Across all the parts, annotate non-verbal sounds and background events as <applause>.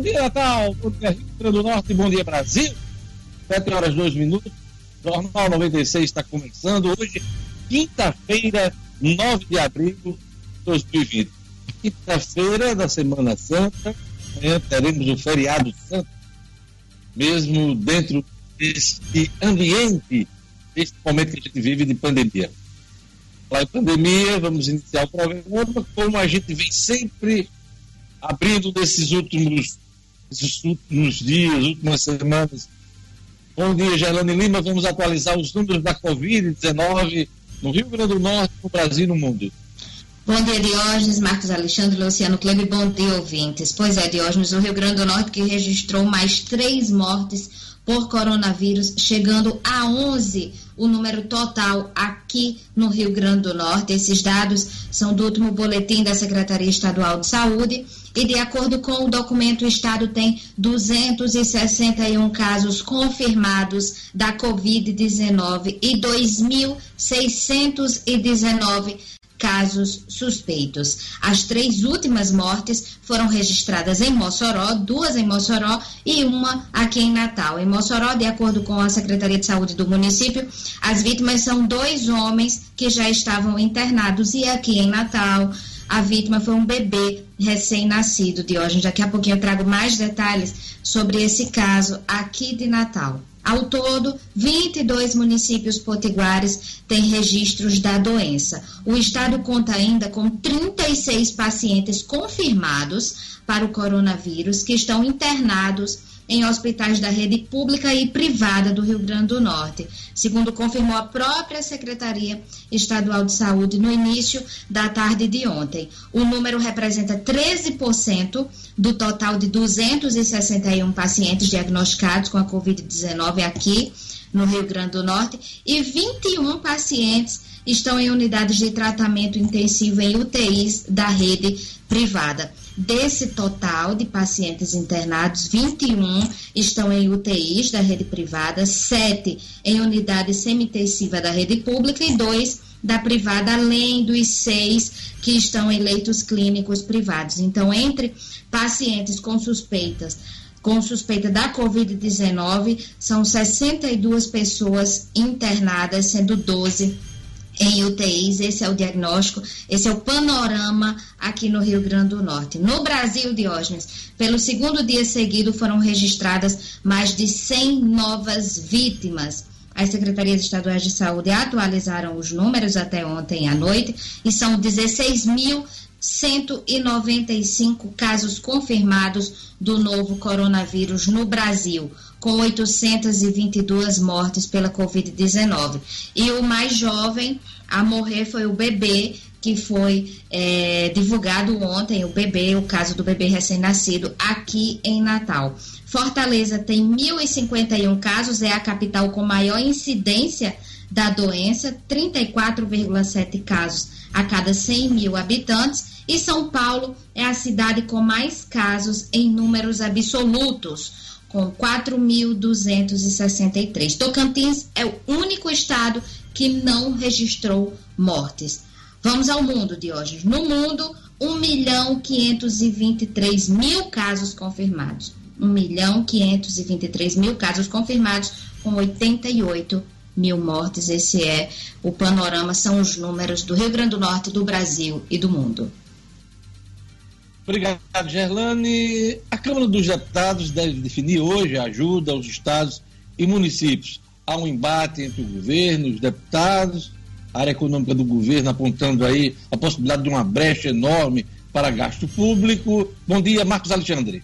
Bom dia, Natal. Bom dia, Rio Grande do Norte. Bom dia, Brasil. 7 horas 2 minutos. Jornal 96 está começando hoje, quinta-feira, 9 de abril de 2020. Quinta-feira da Semana Santa. Amanhã teremos o feriado santo. Mesmo dentro deste ambiente, deste momento que a gente vive de pandemia. Falar em pandemia, vamos iniciar o programa como a gente vem sempre abrindo nesses últimos, nesses últimos dias, últimas semanas. Bom dia, Gerlane Lima. Vamos atualizar os números da Covid-19 no Rio Grande do Norte, no Brasil e no mundo. Bom dia, Diógenes, Marcos Alexandre, Luciano Kleber, bom dia, ouvintes. Pois é, Diógenes, o Rio Grande do Norte que registrou mais três mortes por coronavírus, chegando a 11 o número total aqui no Rio Grande do Norte. Esses dados são do último boletim da Secretaria Estadual de Saúde e de acordo com o documento, o estado tem 261 casos confirmados da Covid-19 e 2.619 casos suspeitos. As três últimas mortes foram registradas em Mossoró, duas em Mossoró e uma aqui em Natal. Em Mossoró, de acordo com a Secretaria de Saúde do município, as vítimas são dois homens que já estavam internados e aqui em Natal a vítima foi um bebê recém-nascido de hoje. Daqui a pouquinho eu trago mais detalhes sobre esse caso aqui de Natal. Ao todo, 22 municípios potiguares têm registros da doença. O estado conta ainda com 36 pacientes confirmados para o coronavírus que estão internados em hospitais da rede pública e privada do Rio Grande do Norte, segundo confirmou a própria Secretaria Estadual de Saúde no início da tarde de ontem. O número representa 13% do total de 261 pacientes diagnosticados com a Covid-19 aqui no Rio Grande do Norte e 21 pacientes estão em unidades de tratamento intensivo em UTIs da rede privada. Desse total de pacientes internados, 21 estão em UTIs da rede privada, 7 em unidade semi-intensiva da rede pública e 2 da privada, além dos seis que estão em leitos clínicos privados. Então, entre pacientes com suspeitas, com suspeita da Covid-19, são 62 pessoas internadas, sendo 12 em UTIs. Esse é o diagnóstico, esse é o panorama aqui no Rio Grande do Norte. No Brasil, Diógenes, pelo segundo dia seguido foram registradas mais de 100 novas vítimas. As secretarias estaduais de saúde atualizaram os números até ontem à noite e são 16.195 casos confirmados do novo coronavírus no Brasil com 822 mortes pela Covid-19. E o mais jovem a morrer foi o bebê, que foi é, divulgado ontem, o bebê, o caso do bebê recém-nascido, aqui em Natal. Fortaleza tem 1.051 casos, é a capital com maior incidência da doença, 34,7 casos a cada 100 mil habitantes. E São Paulo é a cidade com mais casos em números absolutos, com 4.263. Tocantins é o único estado que não registrou mortes. Vamos ao mundo, Diógenes. No mundo, 1 milhão 523 mil casos confirmados. 1 milhão 523 mil casos confirmados, com 88 mil mortes. Esse é o panorama, são os números do Rio Grande do Norte, do Brasil e do mundo. Obrigado, Gerlane. A Câmara dos Deputados deve definir hoje a ajuda aos estados e municípios. Há um embate entre o governo e os deputados, a área econômica do governo apontando aí a possibilidade de uma brecha enorme para gasto público. Bom dia, Marcos Alexandre.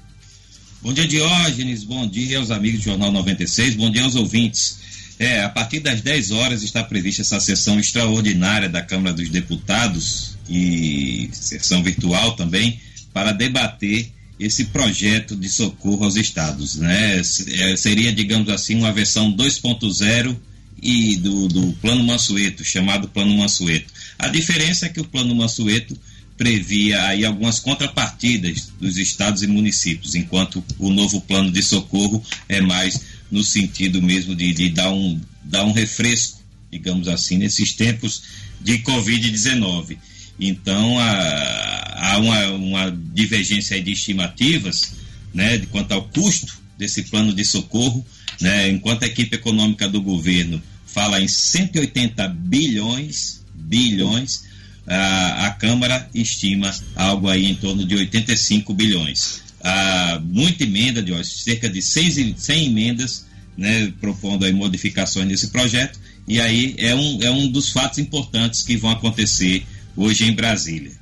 Bom dia, Diógenes. Bom dia aos amigos do Jornal 96. Bom dia aos ouvintes. É, a partir das 10 horas está prevista essa sessão extraordinária da Câmara dos Deputados e sessão virtual também para debater esse projeto de socorro aos estados. Né? É, seria, digamos assim, uma versão 2.0 e do, do Plano Mansueto, chamado Plano Mansueto. A diferença é que o Plano Mansueto previa aí algumas contrapartidas dos estados e municípios, enquanto o novo plano de socorro é mais no sentido mesmo de, de dar, um, dar um refresco, digamos assim, nesses tempos de Covid-19. Então, há, há uma, uma divergência de estimativas né, de quanto ao custo desse plano de socorro, né, enquanto a equipe econômica do governo fala em 180 bilhões, bilhões, a, a Câmara estima algo aí em torno de 85 bilhões. Ah, muita emenda, de cerca de 100 emendas, né, propondo aí modificações nesse projeto, e aí é um, é um dos fatos importantes que vão acontecer hoje em Brasília.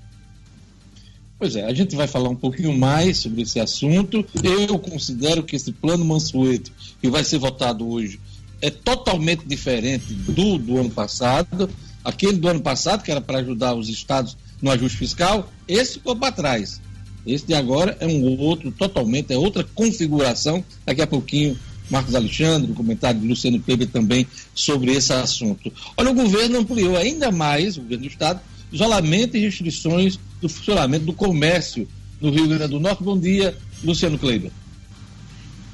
Pois é, a gente vai falar um pouquinho mais sobre esse assunto. Eu considero que esse plano Mansueto, que vai ser votado hoje, é totalmente diferente do do ano passado. Aquele do ano passado, que era para ajudar os estados no ajuste fiscal, esse ficou para trás. Esse de agora é um outro, totalmente, é outra configuração. Daqui a pouquinho, Marcos Alexandre, o comentário de Luciano Peber também sobre esse assunto. Olha, o governo ampliou ainda mais, o governo do Estado, isolamento e restrições do funcionamento do comércio no Rio Grande do Norte. Bom dia, Luciano Kleiber.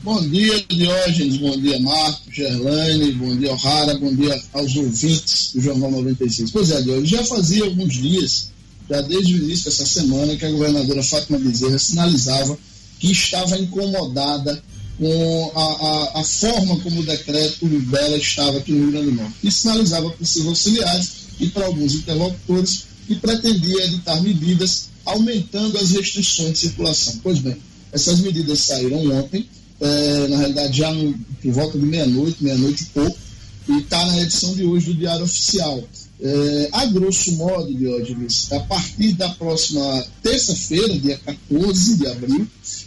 Bom dia, Diógenes, bom dia, Marcos, Gerlane, bom dia, O'Hara, bom dia aos ouvintes do Jornal 96. Pois é, Diógenes, já fazia alguns dias, já desde o início dessa semana, que a governadora Fátima Bezerra sinalizava que estava incomodada com a, a, a, forma como o decreto dela estava aqui no Rio Grande do Norte. E sinalizava para os seus auxiliares e para alguns interlocutores que pretendia editar medidas aumentando as restrições de circulação. Pois bem, essas medidas saíram ontem, é, na realidade já no, por volta de meia-noite, meia-noite e pouco, e está na edição de hoje do Diário Oficial. É, a grosso modo, Diógenes, a partir da próxima terça-feira, dia 14 de abril,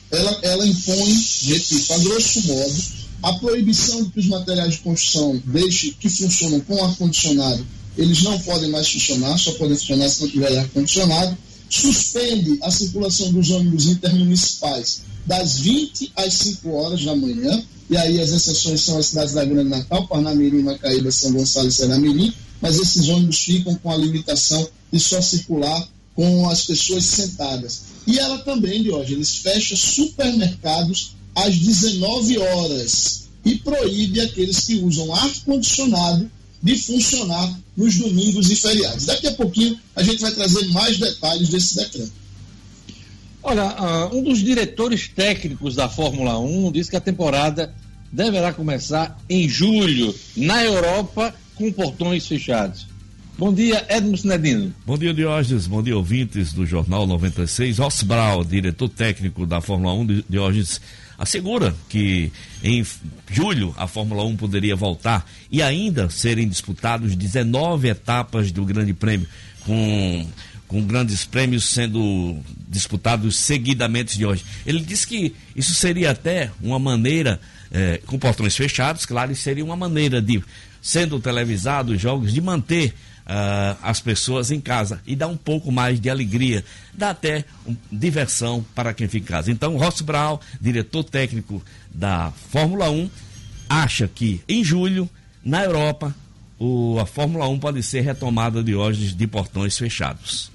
ela, ela impõe, repito, a grosso modo, a proibição de que os materiais de construção deixe, que funcionam com ar-condicionado, eles não podem mais funcionar, só podem funcionar se não tiver ar-condicionado, suspende a circulação dos ônibus intermunicipais das 20 às 5 horas da manhã, e aí as exceções são as cidades da Grande Natal, Parnamirim, Macaíba, São Gonçalo e Seramirim, mas esses ônibus ficam com a limitação de só circular com as pessoas sentadas. E ela também, Diógenes, fecha supermercados às 19 horas e proíbe aqueles que usam ar-condicionado de funcionar nos domingos e feriados. Daqui a pouquinho a gente vai trazer mais detalhes desse decreto. Olha, uh, um dos diretores técnicos da Fórmula 1 disse que a temporada deverá começar em julho, na Europa, com portões fechados. Bom dia, Edmo Sinedino. Bom dia, Diógenes. Bom dia, ouvintes do Jornal 96. Osbral, diretor técnico da Fórmula 1, Diógenes, assegura que em julho a Fórmula 1 poderia voltar e ainda serem disputados 19 etapas do Grande Prêmio, com com grandes prêmios sendo disputados seguidamente de hoje. Ele disse que isso seria até uma maneira, eh, com portões fechados, claro, seria uma maneira de, sendo televisados os jogos, de manter uh, as pessoas em casa e dar um pouco mais de alegria, dá até um, diversão para quem fica em casa. Então, Ross Brown, diretor técnico da Fórmula 1, acha que em julho, na Europa, o, a Fórmula 1 pode ser retomada de hoje de portões fechados.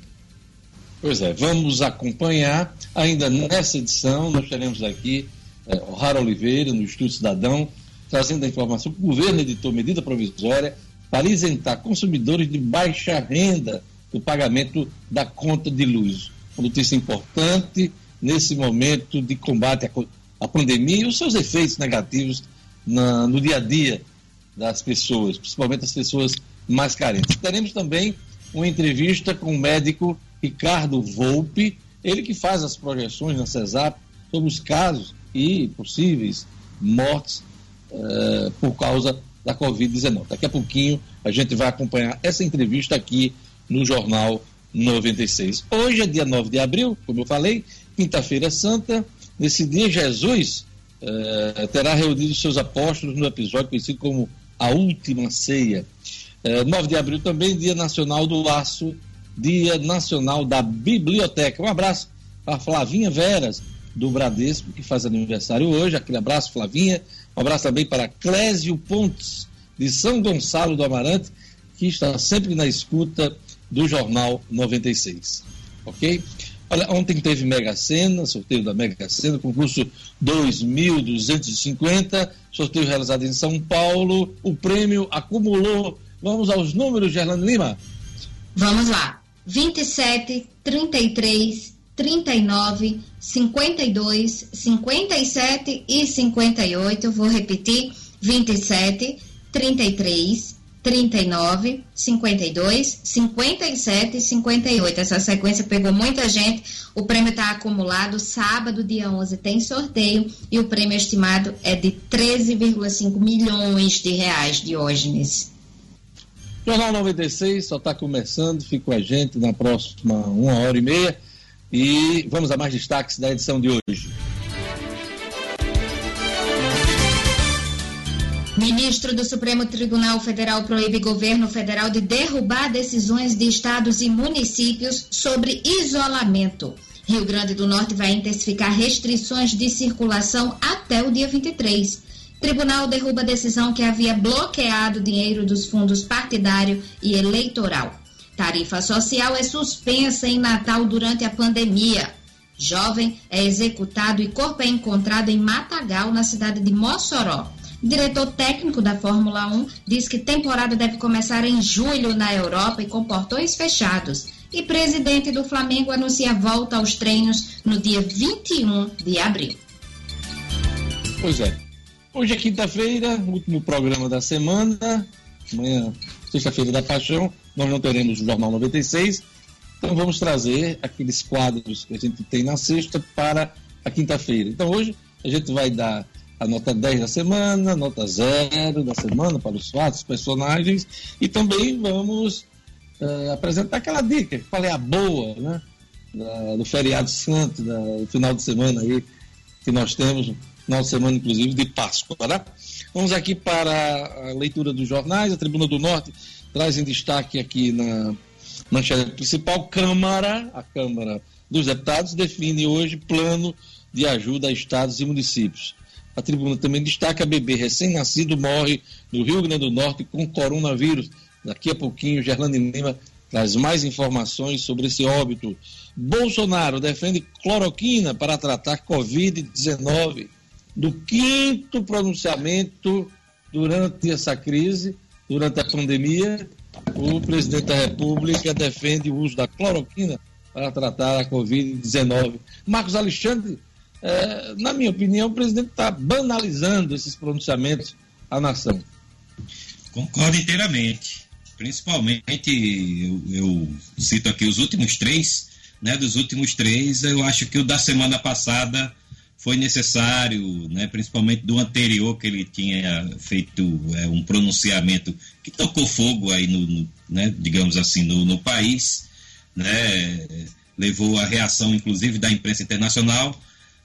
Pois é, vamos acompanhar. Ainda nessa edição, nós teremos aqui é, o Rara Oliveira, no Estúdio Cidadão, trazendo a informação que o governo editou medida provisória para isentar consumidores de baixa renda do pagamento da conta de luz. Uma notícia importante nesse momento de combate à, pandemia e os seus efeitos negativos na, no dia a dia das pessoas, principalmente as pessoas mais carentes. Teremos também uma entrevista com o médico Ricardo Volpe, ele que faz as projeções na CESAP sobre os casos e possíveis mortes uh, por causa da Covid-19. Daqui a pouquinho a gente vai acompanhar essa entrevista aqui no Jornal 96. Hoje é dia 9 de abril, como eu falei, quinta-feira santa. Nesse dia, Jesus uh, terá reunido seus apóstolos no episódio conhecido como a Última Ceia. Eh, 9 de abril também, Dia Nacional do Laço Dia Nacional da Biblioteca. Um abraço para Flavinha Veras, do Bradesco, que faz aniversário hoje. Aquele abraço, Flavinha. Um abraço também para Clésio Pontes, de São Gonçalo do Amarante, que está sempre na escuta do Jornal 96. Ok? Olha, ontem teve Mega Sena, sorteio da Mega Sena, concurso 2.250, sorteio realizado em São Paulo. O prêmio acumulou. Vamos aos números, Gerlando Lima. Vamos lá. 27, 33, 39, 52, 57 e 58. Vou repetir: 27, 33, 39, 52, 57 e 58. Essa sequência pegou muita gente. O prêmio está acumulado. Sábado, dia 11, tem sorteio e o prêmio estimado é de 13,5 milhões de reais, Diógenes. Jornal 96 só está começando. Fica com a gente na próxima uma hora e meia. E vamos a mais destaques da edição de hoje. Ministro do Supremo Tribunal Federal proíbe governo federal de derrubar decisões de estados e municípios sobre isolamento. Rio Grande do Norte vai intensificar restrições de circulação até o dia 23. Tribunal derruba decisão que havia bloqueado dinheiro dos fundos partidário e eleitoral. Tarifa social é suspensa em Natal durante a pandemia. Jovem é executado e corpo é encontrado em Matagal, na cidade de Mossoró. Diretor técnico da Fórmula 1 diz que temporada deve começar em julho na Europa e com portões fechados. E presidente do Flamengo anuncia volta aos treinos no dia 21 de abril. Pois é. Hoje é quinta-feira, último programa da semana. Amanhã, sexta-feira da Paixão nós não teremos o Jornal 96, então vamos trazer aqueles quadros que a gente tem na sexta para a quinta-feira. Então hoje a gente vai dar a nota 10 da semana, nota 0 da semana para os fatos, personagens, e também vamos uh, apresentar aquela dica, qual é a boa, né? Da, do feriado santo, da, do final de semana aí, que nós temos, final de semana, inclusive, de Páscoa, né? Vamos aqui para a leitura dos jornais, a Tribuna do Norte traz em destaque aqui na manchete principal, Câmara, a Câmara dos Deputados define hoje plano de ajuda a estados e municípios. A tribuna também destaca bebê recém-nascido morre no Rio Grande do Norte com coronavírus. Daqui a pouquinho, Gerlane Lima traz mais informações sobre esse óbito. Bolsonaro defende cloroquina para tratar Covid-19. Do quinto pronunciamento durante essa crise, durante a pandemia, o presidente da República defende o uso da cloroquina para tratar a Covid-19. Marcos Alexandre, é, na minha opinião, o presidente está banalizando esses pronunciamentos à nação. Concordo inteiramente. Principalmente, eu, eu cito aqui os últimos três, né? Dos últimos três, eu acho que o da semana passada foi necessário, né, principalmente do anterior que ele tinha feito é, um pronunciamento que tocou fogo aí no, no né, digamos assim, no, no país, né, levou a reação inclusive da imprensa internacional.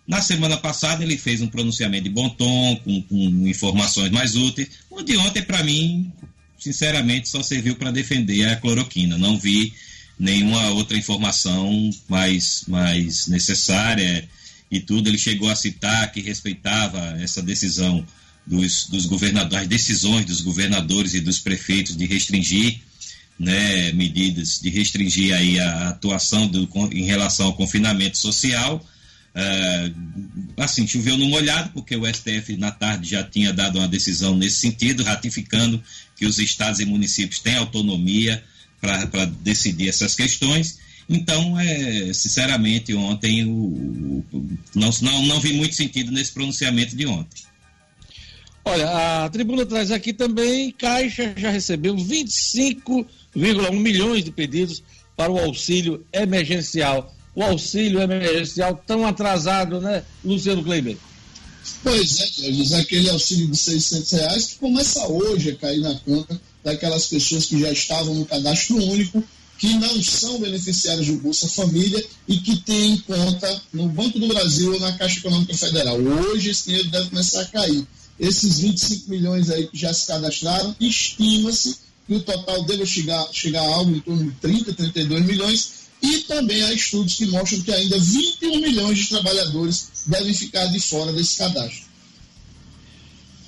Na semana passada ele fez um pronunciamento de bom tom, com, com informações mais úteis. O de ontem, para mim, sinceramente, só serviu para defender a cloroquina. Não vi nenhuma outra informação mais, mais necessária e tudo, ele chegou a citar que respeitava essa decisão dos, dos governadores, decisões dos governadores e dos prefeitos de restringir né, medidas, de restringir aí a atuação do, em relação ao confinamento social. Uh, assim, choveu no molhado, porque o STF na tarde já tinha dado uma decisão nesse sentido, ratificando que os estados e municípios têm autonomia para decidir essas questões. Então, é, sinceramente, ontem o, o, não, não, não vi muito sentido nesse pronunciamento de ontem. Olha, a tribuna traz aqui também, Caixa já recebeu 25,1 milhões de pedidos para o auxílio emergencial. O auxílio emergencial tão atrasado, né, Luciano Kleiber? Pois é, diz aquele auxílio de 600 reais que começa hoje a cair na conta daquelas pessoas que já estavam no cadastro único que não são beneficiários do Bolsa Família e que têm conta no Banco do Brasil ou na Caixa Econômica Federal. Hoje esse dinheiro deve começar a cair. Esses 25 milhões aí que já se cadastraram, estima-se que o total deve chegar, chegar a algo em torno de 30, 32 milhões, e também há estudos que mostram que ainda 21 milhões de trabalhadores devem ficar de fora desse cadastro.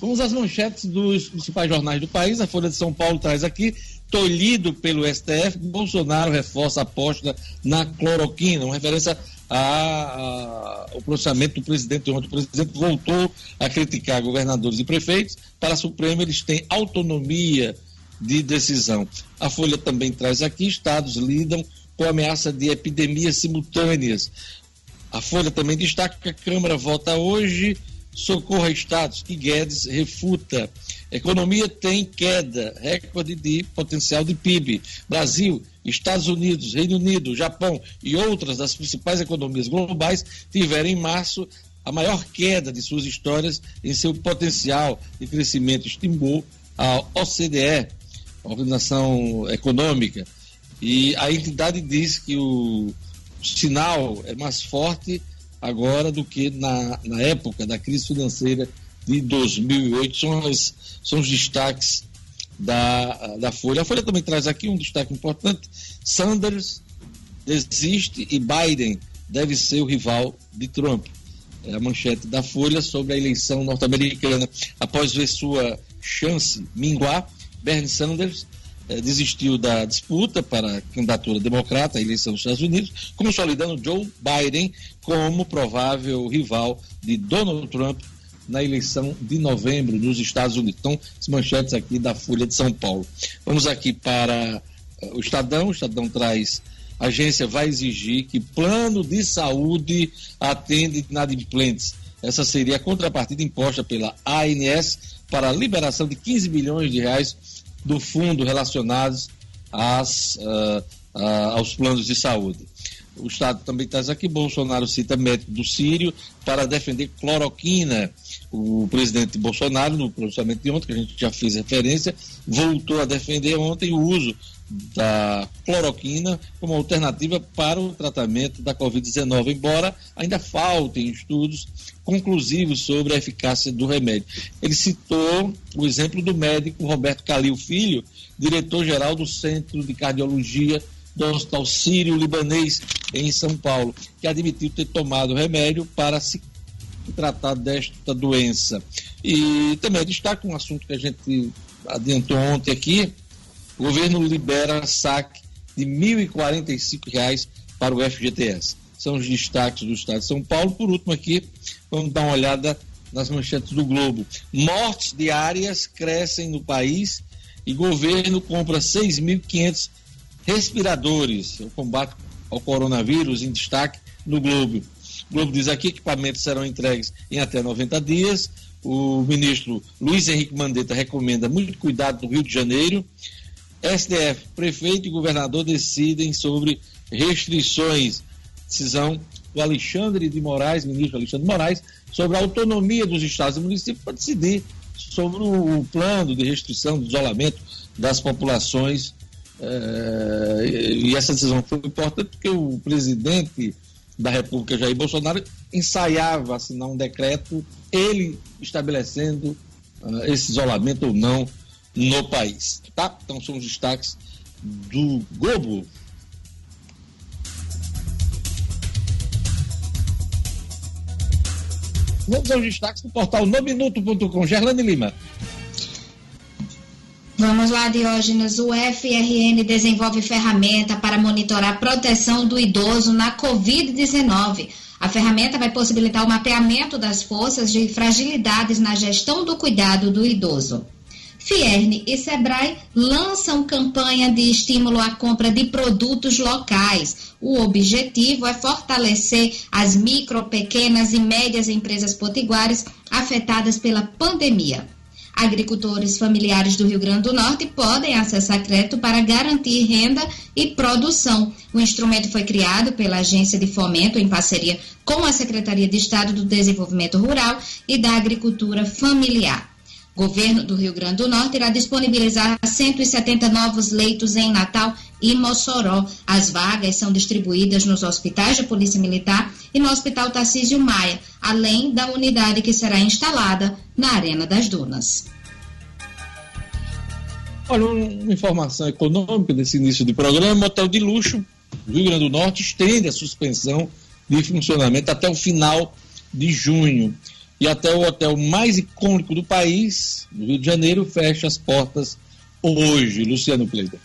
Vamos às manchetes dos principais jornais do país. A Folha de São Paulo traz aqui tolhido pelo STF, Bolsonaro reforça a aposta na cloroquina, uma referência ao pronunciamento do presidente ontem. O presidente voltou a criticar governadores e prefeitos. Para a Suprema, eles têm autonomia de decisão. A Folha também traz aqui: estados lidam com ameaça de epidemias simultâneas. A Folha também destaca que a Câmara vota hoje socorro a estados que Guedes refuta. Economia tem queda, recorde de potencial de PIB. Brasil, Estados Unidos, Reino Unido, Japão e outras das principais economias globais tiveram em março a maior queda de suas histórias em seu potencial de crescimento, estimou a OCDE, a Organização Econômica. E a entidade diz que o sinal é mais forte agora do que na, na época da crise financeira de 2008. São, as, são os destaques da, da Folha. A Folha também traz aqui um destaque importante: Sanders desiste e Biden deve ser o rival de Trump. É a manchete da Folha sobre a eleição norte-americana. Após ver sua chance minguar, Bernie Sanders eh, desistiu da disputa para a candidatura democrata à eleição dos Estados Unidos, consolidando Joe Biden como provável rival de Donald Trump na eleição de novembro nos Estados Unidos. Então, as manchetes aqui da Folha de São Paulo. Vamos aqui para uh, o Estadão. O Estadão traz. A agência vai exigir que plano de saúde atende inadimplentes. Essa seria a contrapartida imposta pela ANS para a liberação de 15 bilhões de reais do fundo relacionados às, uh, uh, aos planos de saúde. O Estado também traz aqui, Bolsonaro cita médico do Sírio para defender cloroquina o presidente Bolsonaro, no pronunciamento de ontem, que a gente já fez referência, voltou a defender ontem o uso da cloroquina como alternativa para o tratamento da Covid-19, embora ainda faltem estudos conclusivos sobre a eficácia do remédio. Ele citou o exemplo do médico Roberto Calil Filho, diretor-geral do Centro de Cardiologia do Hospital Sírio-Libanês, em São Paulo, que admitiu ter tomado remédio para se tratar desta doença. E também destaca um assunto que a gente adiantou ontem aqui: o governo libera saque de R$ 1.045 para o FGTS. São os destaques do Estado de São Paulo. Por último, aqui, vamos dar uma olhada nas manchetes do Globo. Mortes diárias crescem no país e governo compra 6.500 respiradores. O combate ao coronavírus em destaque no Globo. O Globo diz aqui que equipamentos serão entregues em até 90 dias. O ministro Luiz Henrique Mandetta recomenda muito cuidado no Rio de Janeiro. STF, prefeito e governador decidem sobre restrições. Decisão do Alexandre de Moraes, ministro Alexandre de Moraes, sobre a autonomia dos estados e municípios para decidir sobre o plano de restrição, de isolamento das populações. É, e essa decisão foi importante porque o presidente da República, Jair Bolsonaro, ensaiava assinar um decreto, ele estabelecendo uh, esse isolamento ou não no país. Tá? Então são os destaques do Globo. Vamos aos destaques do portal nominuto.com. Gerlane Lima. Vamos lá, Diógenes. O FRN desenvolve ferramenta para monitorar a proteção do idoso na Covid-19. A ferramenta vai possibilitar o mapeamento das forças de fragilidades na gestão do cuidado do idoso. Fierne e Sebrae lançam campanha de estímulo à compra de produtos locais. O objetivo é fortalecer as micro, pequenas e médias empresas potiguares afetadas pela pandemia. Agricultores familiares do Rio Grande do Norte podem acessar crédito para garantir renda e produção. O instrumento foi criado pela Agência de Fomento em parceria com a Secretaria de Estado do Desenvolvimento Rural e da Agricultura Familiar. Governo do Rio Grande do Norte irá disponibilizar 170 novos leitos em Natal e Mossoró. As vagas são distribuídas nos hospitais da Polícia Militar e no Hospital Tarcísio Maia, além da unidade que será instalada na Arena das Dunas. Olha, uma informação econômica desse início de programa: hotel de luxo do Rio Grande do Norte estende a suspensão de funcionamento até o final de junho e até o hotel mais icônico do país, no Rio de Janeiro, fecha as portas hoje. Luciano Kleber.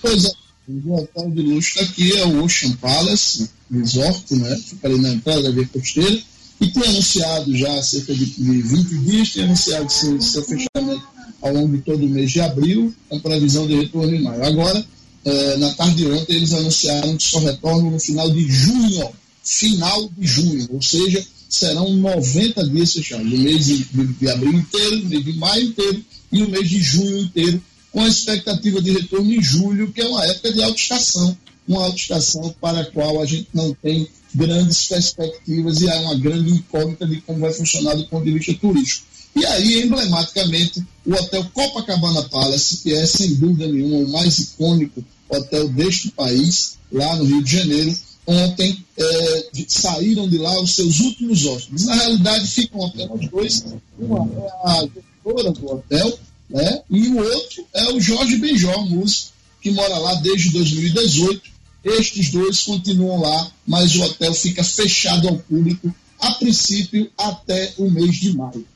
Pois é, o hotel de luxo aqui é o Ocean Palace Resort, né? Fica ali na entrada da Via Costeira, e tem anunciado já há cerca de 20 dias, tem anunciado seu, seu fechamento ao longo de todo o mês de abril, com previsão de retorno em maio. Agora, é, na tarde de ontem, eles anunciaram que só retornam no final de junho, final de junho, ou seja, serão 90 dias fechados, o mês de, de abril inteiro, o mês de maio inteiro e o mês de junho inteiro, com a expectativa de retorno em julho, que é uma época de alta estação, uma alta estação para a qual a gente não tem grandes perspectivas e há uma grande incógnita de como vai funcionar do ponto de vista turístico. E aí, emblematicamente, o Hotel Copacabana Palace, que é sem dúvida nenhuma o mais icônico hotel deste país, lá no Rio de Janeiro, ontem é, saíram de lá os seus últimos hóspedes. Na realidade, ficam apenas dois. Uma é a gestora do hotel, né? e o outro é o Jorge Benjó, músico, que mora lá desde 2018 estes dois continuam lá, mas o hotel fica fechado ao público, a princípio, até o mês de maio.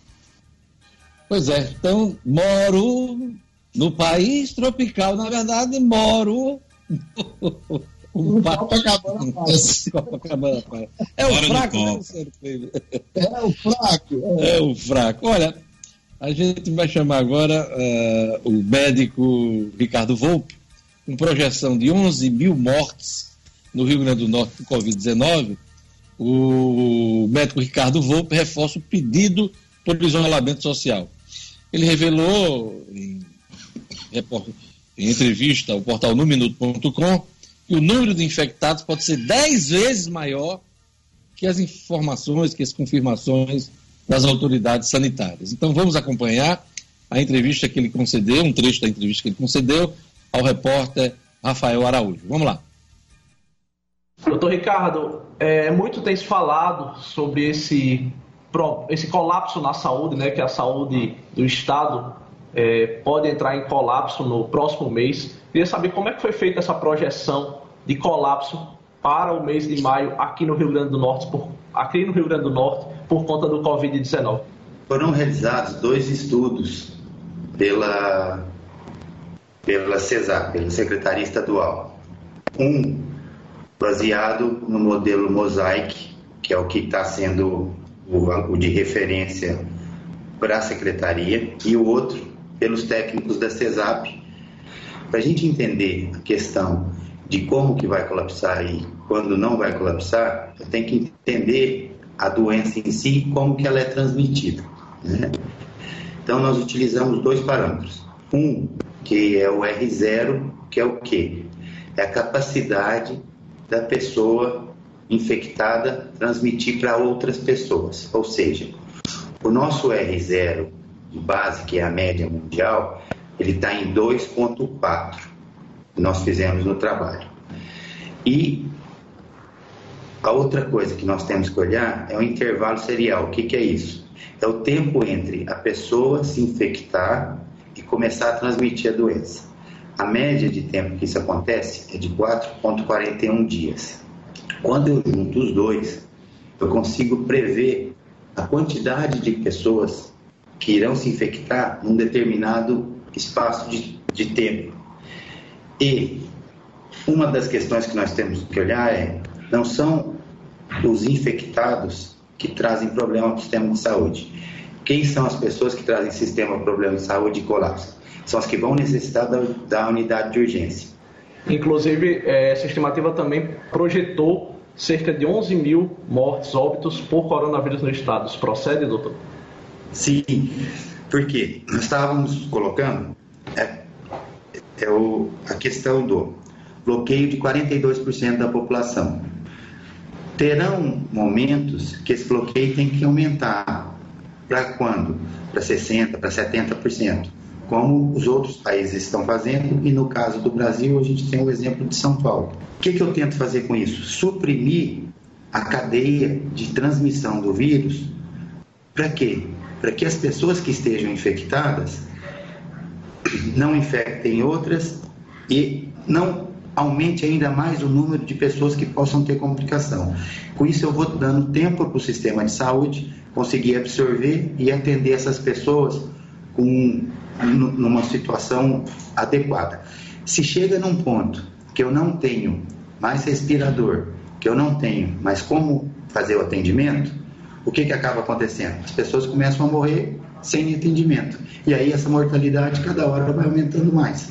Pois é, então moro no país tropical, na verdade, moro. <laughs> Um Copacabana <laughs> Copacabana É o fraco, né, É o fraco. É. é o fraco. Olha, a gente vai chamar agora uh, o médico Ricardo Volpe, com projeção de 11 mil mortes no Rio Grande do Norte por Covid-19, o médico Ricardo Volpe reforça o pedido por isolamento social. Ele revelou em, em entrevista ao portal numinuto.com que o número de infectados pode ser 10 vezes maior que as informações, que as confirmações das autoridades sanitárias. Então vamos acompanhar a entrevista que ele concedeu, um trecho da entrevista que ele concedeu ao repórter Rafael Araújo. Vamos lá. Doutor Ricardo, é, muito tem se falado sobre esse, esse colapso na saúde, né, que a saúde do Estado é, pode entrar em colapso no próximo mês. Queria saber como é que foi feita essa projeção de colapso para o mês de maio aqui no Rio Grande do Norte, por, aqui no Rio Grande do Norte, por conta do Covid-19. Foram realizados dois estudos pela pela CESAR, pela Secretaria Estadual. Um baseado no modelo Mosaic, que é o que está sendo o, de referência para a Secretaria, e o outro pelos técnicos da CESAP, para a gente entender a questão de como que vai colapsar e quando não vai colapsar, tem que entender a doença em si e como que ela é transmitida. Né? Então, nós utilizamos dois parâmetros. Um que é o R0, que é o quê? É a capacidade da pessoa infectada transmitir para outras pessoas. Ou seja, o nosso R0 de base, que é a média mundial, ele está em 2,4, que nós fizemos no trabalho. E a outra coisa que nós temos que olhar é o intervalo serial. O que, que é isso? É o tempo entre a pessoa se infectar e começar a transmitir a doença. A média de tempo que isso acontece é de 4,41 dias. Quando eu junto os dois, eu consigo prever a quantidade de pessoas que irão se infectar num determinado espaço de, de tempo. E uma das questões que nós temos que olhar é: não são os infectados que trazem problema para o sistema de saúde quem são as pessoas que trazem sistema problema de saúde e colapso? São as que vão necessitar da, da unidade de urgência. Inclusive, é, essa estimativa também projetou cerca de 11 mil mortes, óbitos por coronavírus no estado. Isso procede, doutor? Sim, porque nós estávamos colocando é, é o, a questão do bloqueio de 42% da população. Terão momentos que esse bloqueio tem que aumentar para quando? Para 60%, para 70%, como os outros países estão fazendo, e no caso do Brasil, a gente tem o exemplo de São Paulo. O que, que eu tento fazer com isso? Suprimir a cadeia de transmissão do vírus. Para quê? Para que as pessoas que estejam infectadas não infectem outras e não aumente ainda mais o número de pessoas que possam ter complicação. Com isso, eu vou dando tempo para o sistema de saúde conseguir absorver e atender essas pessoas com, numa situação adequada. Se chega num ponto que eu não tenho mais respirador, que eu não tenho mais como fazer o atendimento, o que, que acaba acontecendo? As pessoas começam a morrer sem atendimento. E aí essa mortalidade cada hora vai aumentando mais.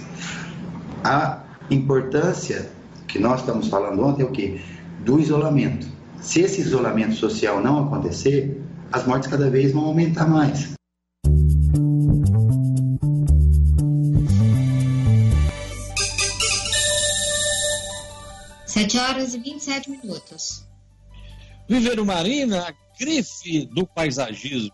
A importância que nós estamos falando ontem é o quê? Do isolamento. Se esse isolamento social não acontecer, as mortes cada vez vão aumentar mais. Sete horas e 27 minutos. Viveiro Marina, a grife do paisagismo.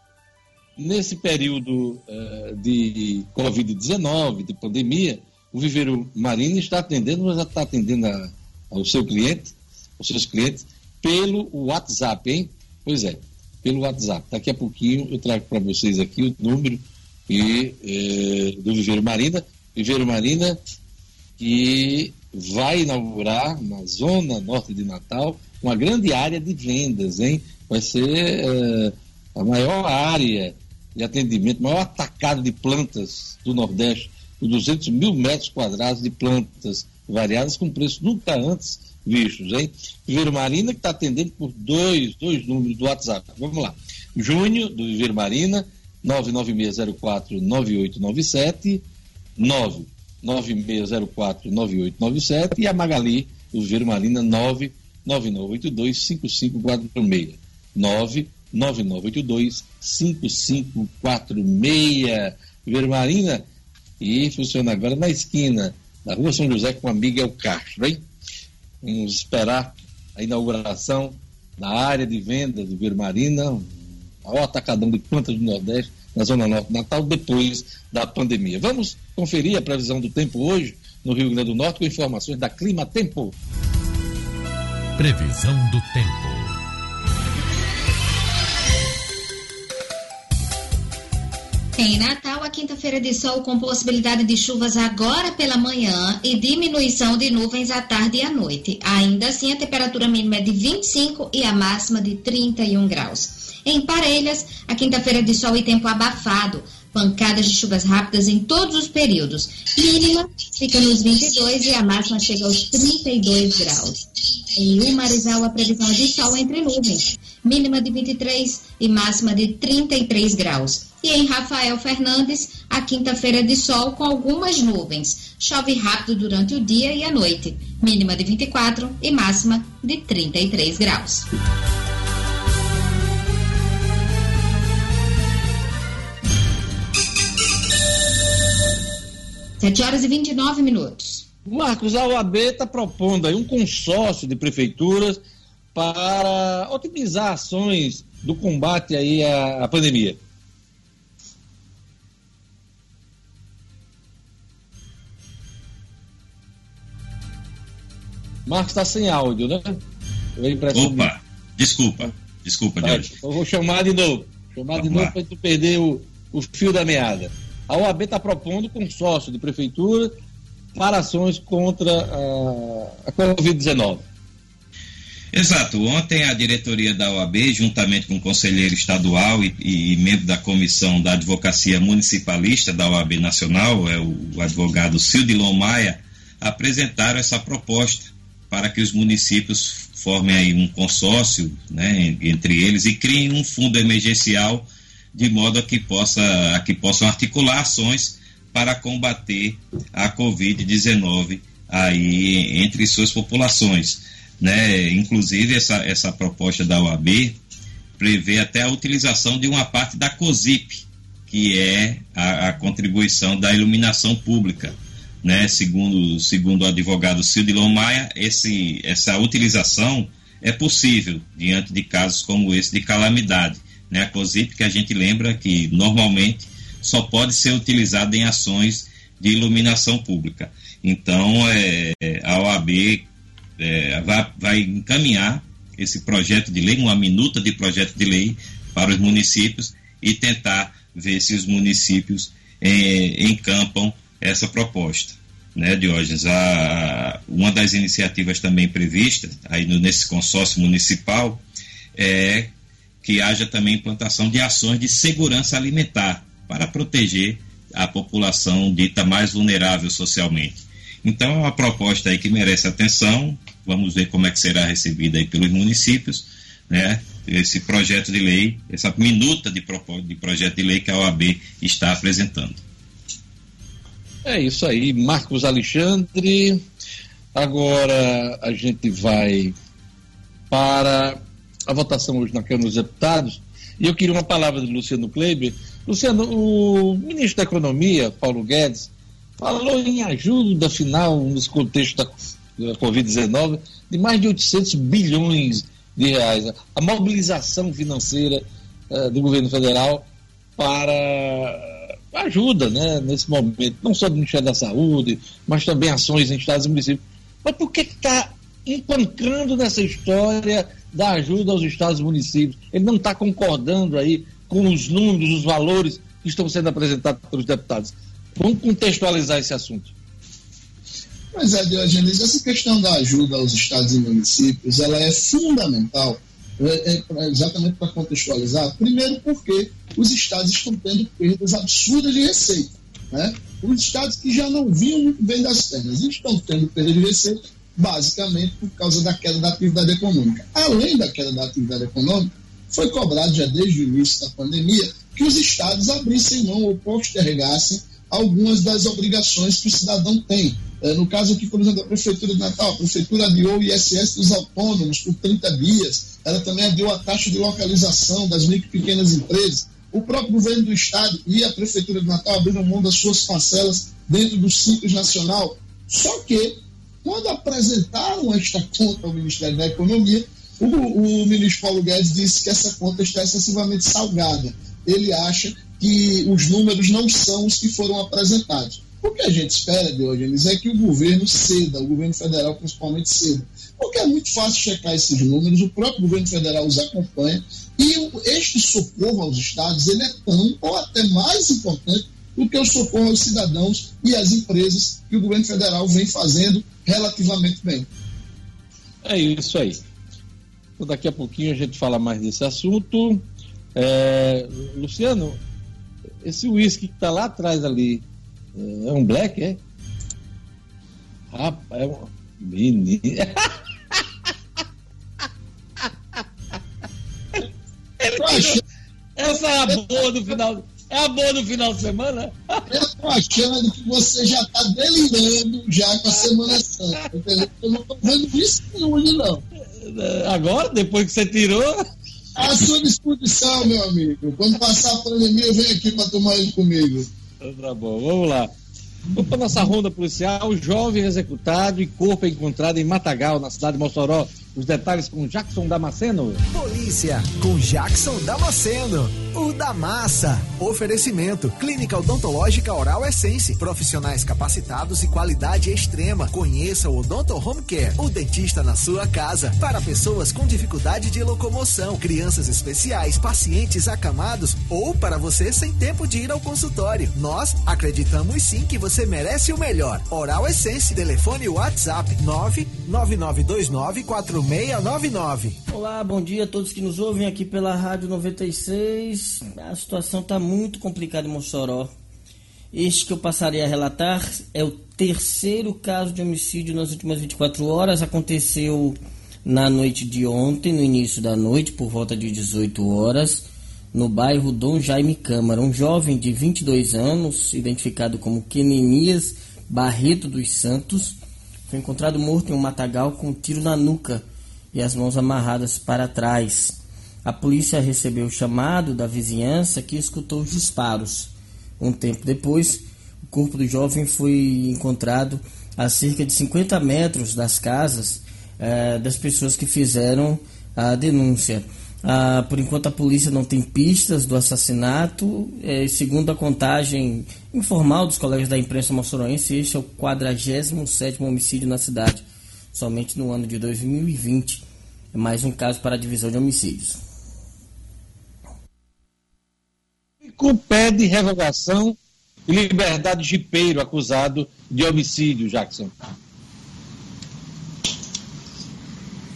Nesse período uh, de Covid-19, de pandemia, o Viveiro Marina está atendendo, mas está atendendo a, ao seu cliente, aos seus clientes, pelo WhatsApp, hein? Pois é, pelo WhatsApp. Daqui a pouquinho eu trago para vocês aqui o número e, eh, do Viveiro Marina. Viveiro Marina, que vai inaugurar na zona norte de Natal uma grande área de vendas, hein? Vai ser eh, a maior área de atendimento, maior atacado de plantas do Nordeste, com 200 mil metros quadrados de plantas variadas com preço nunca antes vistos, hein? Viveiro Marina, que está atendendo por dois, dois números do WhatsApp. Vamos lá. Júnior, do Viveiro Marina, 99604-9897, 99604-9897 e a Magali, do Viveiro Marina, 99982-5546. 99982-5546. Viveiro Marina, e funciona agora na esquina da Rua São José com a Miguel Castro, hein? Vamos esperar a inauguração na área de venda do Vermarina, maior atacadão de plantas do Nordeste, na Zona Norte Natal, depois da pandemia. Vamos conferir a previsão do tempo hoje no Rio Grande do Norte com informações da Clima Tempo. Previsão do tempo. Em Natal, a quinta-feira de sol com possibilidade de chuvas agora pela manhã e diminuição de nuvens à tarde e à noite. Ainda assim, a temperatura mínima é de 25 e a máxima de 31 graus. Em Parelhas, a quinta-feira de sol e tempo abafado, pancadas de chuvas rápidas em todos os períodos. Mínima fica nos 22 e a máxima chega aos 32 graus. Em Umarizal, a previsão de sol entre nuvens, mínima de 23 e máxima de 33 graus. E em Rafael Fernandes, a quinta-feira de sol com algumas nuvens. Chove rápido durante o dia e a noite, mínima de 24 e máxima de 33 graus. Sete horas e 29 minutos. Marcos, a OAB está propondo aí um consórcio de prefeituras para otimizar ações do combate aí à, à pandemia. Marcos está sem áudio, né? Opa, desculpa, desculpa, tá, Jorge. Eu vou chamar de novo. Chamar Vamos de novo para tu perder o, o fio da meada. A OAB está propondo consórcio de prefeitura para ações contra a, a Covid-19. Exato. Ontem a diretoria da OAB, juntamente com o conselheiro estadual e, e, membro da comissão da advocacia municipalista da OAB Nacional, é o, o advogado Cildilon Maia, apresentaram essa proposta para que os municípios formem aí um consórcio né, entre eles e criem um fundo emergencial de modo a que, possa, a que possam articular ações para combater a Covid-19 aí entre suas populações. Né? Inclusive, essa, essa proposta da OAB prevê até a utilização de uma parte da COSIP, que é a, a contribuição da iluminação pública né, segundo, segundo o advogado Cildilon Maia, esse, essa utilização é possível diante de casos como esse de calamidade. Né, a COSIP, que a gente lembra que normalmente só pode ser utilizada em ações de iluminação pública. Então, é, a OAB é, vai, vai encaminhar esse projeto de lei, uma minuta de projeto de lei para os municípios e tentar ver se os municípios é, encampam essa proposta, né, Diógenes? A, uma das iniciativas também previstas aí no, nesse consórcio municipal é que haja também implantação de ações de segurança alimentar para proteger a população dita mais vulnerável socialmente. Então é uma proposta aí que merece atenção. Vamos ver como é que será recebida aí pelos municípios, né? Esse projeto de lei, essa minuta de, de projeto de lei que a OAB está apresentando. É isso aí, Marcos Alexandre. Agora a gente vai para a votação hoje na Câmara dos Deputados. E eu queria uma palavra do Luciano Kleiber. Luciano, o ministro da Economia, Paulo Guedes, falou em ajuda final nos contextos da, da Covid-19 de mais de 800 bilhões de reais. A mobilização financeira uh, do governo federal para ajuda né, nesse momento, não só do Ministério da Saúde, mas também ações em estados e municípios. Mas por que está empancando nessa história da ajuda aos estados e municípios? Ele não está concordando aí com os números, os valores que estão sendo apresentados pelos deputados. Vamos contextualizar esse assunto. Pois é, Diogenes, essa questão da ajuda aos estados e municípios, ela é fundamental é, é, exatamente para contextualizar. Primeiro porque os estados estão tendo perdas absurdas de receita. Né? Os estados que já não vinham muito bem das pernas estão tendo perda de receita basicamente por causa da queda da atividade econômica. Além da queda da atividade econômica, foi cobrado já desde o início da pandemia que os estados abrissem mão ou postergassem algumas das obrigações que o cidadão tem. É, no caso aqui, por exemplo, da Prefeitura de Natal, a Prefeitura adiou o ISS dos autônomos por 30 dias, ela também adiou a taxa de localização das micro e pequenas empresas. O próprio governo do Estado e a Prefeitura de Natal abriram mão das suas parcelas dentro do Simples Nacional. Só que, quando apresentaram esta conta ao Ministério da Economia, o, o ministro Paulo Guedes disse que essa conta está excessivamente salgada. Ele acha que os números não são os que foram apresentados. O que a gente espera, Diogenes, é que o governo ceda, o governo federal principalmente ceda. Porque é muito fácil checar esses números, o próprio governo federal os acompanha, e este socorro aos estados ele é tão ou até mais importante do que o socorro aos cidadãos e às empresas que o governo federal vem fazendo relativamente bem. É isso aí. Então, daqui a pouquinho a gente fala mais desse assunto. É, Luciano, esse uísque que está lá atrás ali, é um black, é? Rapaz, é um menino. Essa é a boa do final. É a boa do final de semana? Eu tô achando que você já tá delirando já com a Semana Santa. Eu não tô vendo isso hoje, não. Agora, depois que você tirou. À sua disposição, meu amigo. Quando passar a pandemia, eu venho aqui para tomar ele comigo. Tá bom, vamos lá. Vamos para nossa ronda policial. Jovem executado e corpo encontrado em Matagal, na cidade de Mossoró. Os detalhes com Jackson Damasceno. Polícia com Jackson Damasceno. O da massa. Oferecimento: Clínica Odontológica Oral Essence. Profissionais capacitados e qualidade extrema. Conheça o Odonto Home Care. O dentista na sua casa. Para pessoas com dificuldade de locomoção, crianças especiais, pacientes acamados ou para você sem tempo de ir ao consultório. Nós acreditamos sim que você merece o melhor. Oral Essence. Telefone WhatsApp 99929 4699. Olá, bom dia a todos que nos ouvem aqui pela Rádio 96. A situação está muito complicada em Mossoró. Este que eu passarei a relatar é o terceiro caso de homicídio nas últimas 24 horas. Aconteceu na noite de ontem, no início da noite, por volta de 18 horas, no bairro Dom Jaime Câmara. Um jovem de 22 anos, identificado como Kenenias Barreto dos Santos, foi encontrado morto em um matagal com um tiro na nuca e as mãos amarradas para trás. A polícia recebeu o chamado da vizinhança que escutou os disparos. Um tempo depois, o corpo do jovem foi encontrado a cerca de 50 metros das casas eh, das pessoas que fizeram a denúncia. Ah, por enquanto a polícia não tem pistas do assassinato. Eh, segundo a contagem informal dos colegas da imprensa moçoroense, este é o 47º homicídio na cidade. Somente no ano de 2020, é mais um caso para a divisão de homicídios. Com pede revogação e liberdade de Jipeiro, acusado de homicídio, Jackson.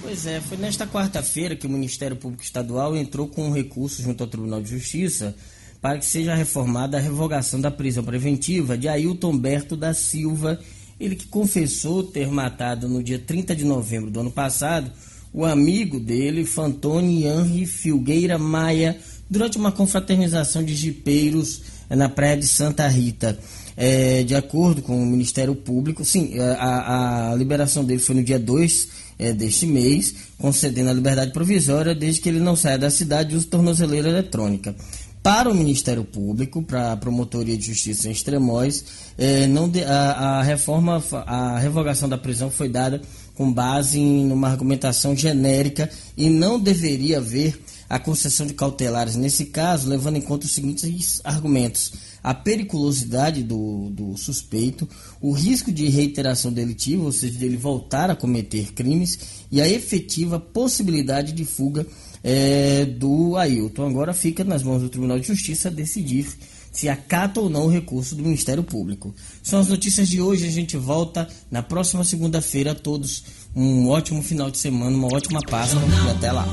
Pois é, foi nesta quarta-feira que o Ministério Público Estadual entrou com um recurso junto ao Tribunal de Justiça para que seja reformada a revogação da prisão preventiva de Ailton Berto da Silva, ele que confessou ter matado no dia 30 de novembro do ano passado o amigo dele, Fantoni Henri Filgueira Maia, durante uma confraternização de jipeiros na praia de Santa Rita. É, de acordo com o Ministério Público, sim, a, a liberação dele foi no dia 2 é, deste mês, concedendo a liberdade provisória desde que ele não saia da cidade e use tornozeleira eletrônica. Para o Ministério Público, para a Promotoria de Justiça em Extremóis, é, não de, a, a, reforma, a revogação da prisão foi dada com base em uma argumentação genérica e não deveria haver a concessão de cautelares nesse caso, levando em conta os seguintes argumentos: a periculosidade do, do suspeito, o risco de reiteração delitiva, ou seja, de ele voltar a cometer crimes, e a efetiva possibilidade de fuga é, do Ailton. Agora fica nas mãos do Tribunal de Justiça decidir se acata ou não o recurso do Ministério Público. São as notícias de hoje. A gente volta na próxima segunda-feira. Todos um ótimo final de semana, uma ótima Páscoa e até lá.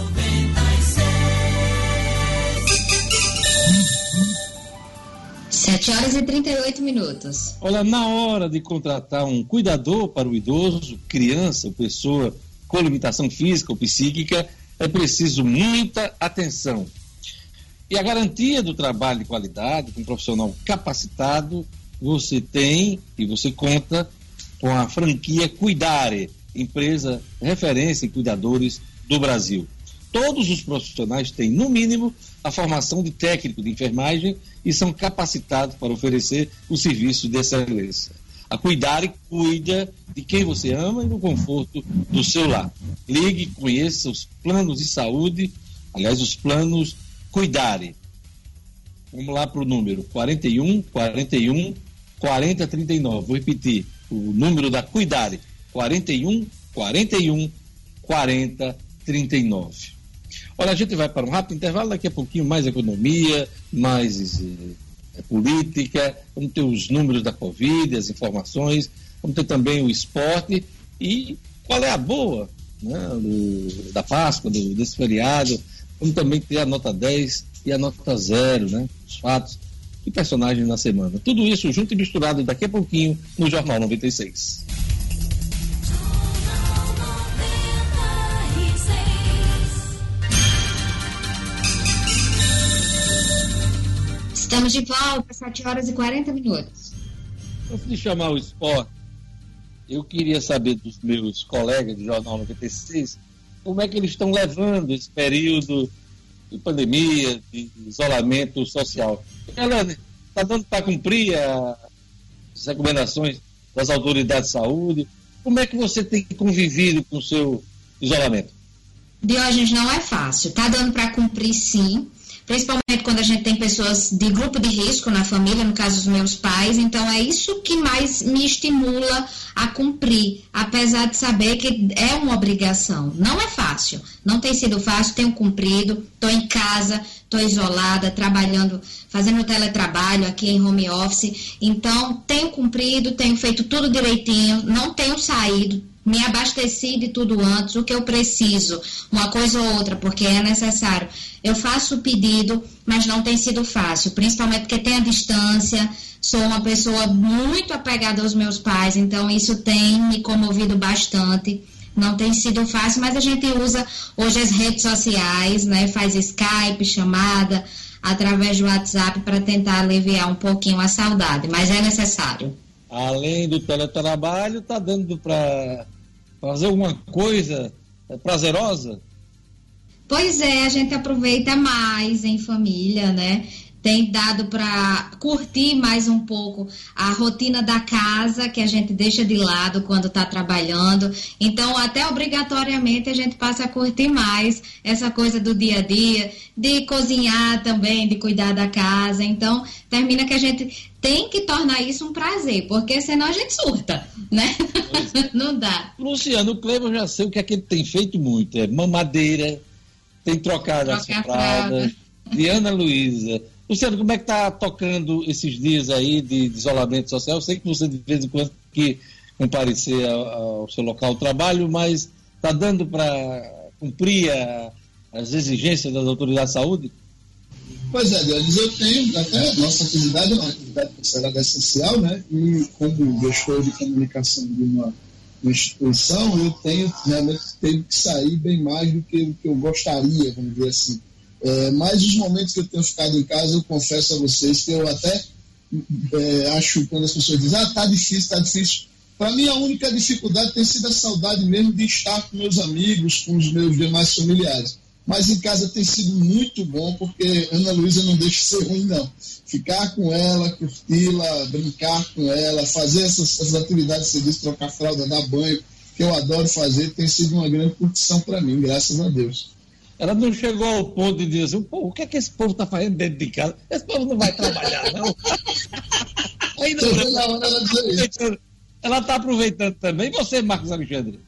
Sete horas e 38 minutos. Olha, na hora de contratar um cuidador para o idoso, criança, pessoa com limitação física ou psíquica, é preciso muita atenção. E a garantia do trabalho de qualidade, com um profissional capacitado, você tem e você conta com a franquia Cuidare, empresa referência em cuidadores do Brasil. Todos os profissionais têm, no mínimo, a formação de técnico de enfermagem e são capacitados para oferecer o serviço de excelência a cuidar e cuida de quem você ama e no conforto do seu lar. Ligue, conheça os planos de saúde, aliás, os planos Cuidare. Vamos lá para o número 41 41 40 39. Vou repetir o número da Cuidare: 41 41 40 39. Olha, a gente vai para um rápido intervalo, daqui a pouquinho mais economia, mais eh, é política, vamos ter os números da Covid, as informações, vamos ter também o esporte e qual é a boa né, do, da Páscoa, do, desse feriado. Vamos também ter a nota 10 e a nota 0, né, os fatos e personagens na semana. Tudo isso junto e misturado daqui a pouquinho no Jornal 96. Estamos de volta, 7 horas e 40 minutos. Antes de chamar o esporte, eu queria saber dos meus colegas do Jornal 96 como é que eles estão levando esse período de pandemia, de isolamento social. Elane, está dando para cumprir as recomendações das autoridades de saúde? Como é que você tem convivido com o seu isolamento? Diógenes, não é fácil. Está dando para cumprir sim principalmente quando a gente tem pessoas de grupo de risco na família, no caso dos meus pais. Então é isso que mais me estimula a cumprir, apesar de saber que é uma obrigação. Não é fácil, não tem sido fácil, tenho cumprido, estou em casa, estou isolada, trabalhando, fazendo teletrabalho aqui em home office. Então tenho cumprido, tenho feito tudo direitinho, não tenho saído, me abasteci de tudo antes, o que eu preciso, uma coisa ou outra, porque é necessário. Eu faço o pedido, mas não tem sido fácil, principalmente porque tem a distância. Sou uma pessoa muito apegada aos meus pais, então isso tem me comovido bastante. Não tem sido fácil, mas a gente usa hoje as redes sociais, né? Faz Skype, chamada, através do WhatsApp para tentar aliviar um pouquinho a saudade, mas é necessário. Além do teletrabalho, tá dando para fazer alguma coisa prazerosa? Pois é, a gente aproveita mais em família, né? Tem dado para curtir mais um pouco a rotina da casa, que a gente deixa de lado quando está trabalhando. Então, até obrigatoriamente, a gente passa a curtir mais essa coisa do dia a dia, de cozinhar também, de cuidar da casa. Então, termina que a gente tem que tornar isso um prazer, porque senão a gente surta, né? É. <laughs> Não dá. Luciano, o Cleber já sei o que é que ele tem feito muito, é mamadeira, tem trocado Troca as pradas. Diana Luiza. Luciano, como é que está tocando esses dias aí de, de, isolamento social? Eu sei que você de vez em quando que comparecer ao, ao seu local de trabalho, mas está dando para cumprir a, as exigências das autoridades de saúde? Pois é, Deus, eu tenho, até nossa atividade é uma atividade considerada essencial, né? E como gestor de comunicação de uma, uma instituição, eu tenho realmente tenho que sair bem mais do que o que eu gostaria, vamos dizer assim. É, mas os momentos que eu tenho ficado em casa, eu confesso a vocês que eu até é, acho quando as pessoas dizem, ah, tá difícil, tá difícil. Para mim, a única dificuldade tem sido a saudade mesmo de estar com meus amigos, com os meus demais familiares. Mas em casa tem sido muito bom, porque Ana Luísa não deixa de ser ruim, não. Ficar com ela, curti-la, brincar com ela, fazer essas, essas atividades você disse, trocar fralda, dar banho, que eu adoro fazer, tem sido uma grande curtição para mim, graças a Deus. Ela não chegou ao ponto de dizer assim, Pô, o que é que esse povo está fazendo dentro de casa? Esse povo não vai trabalhar, não. <laughs> Ainda não. Ela está aproveitando também. E você, Marcos Alexandre?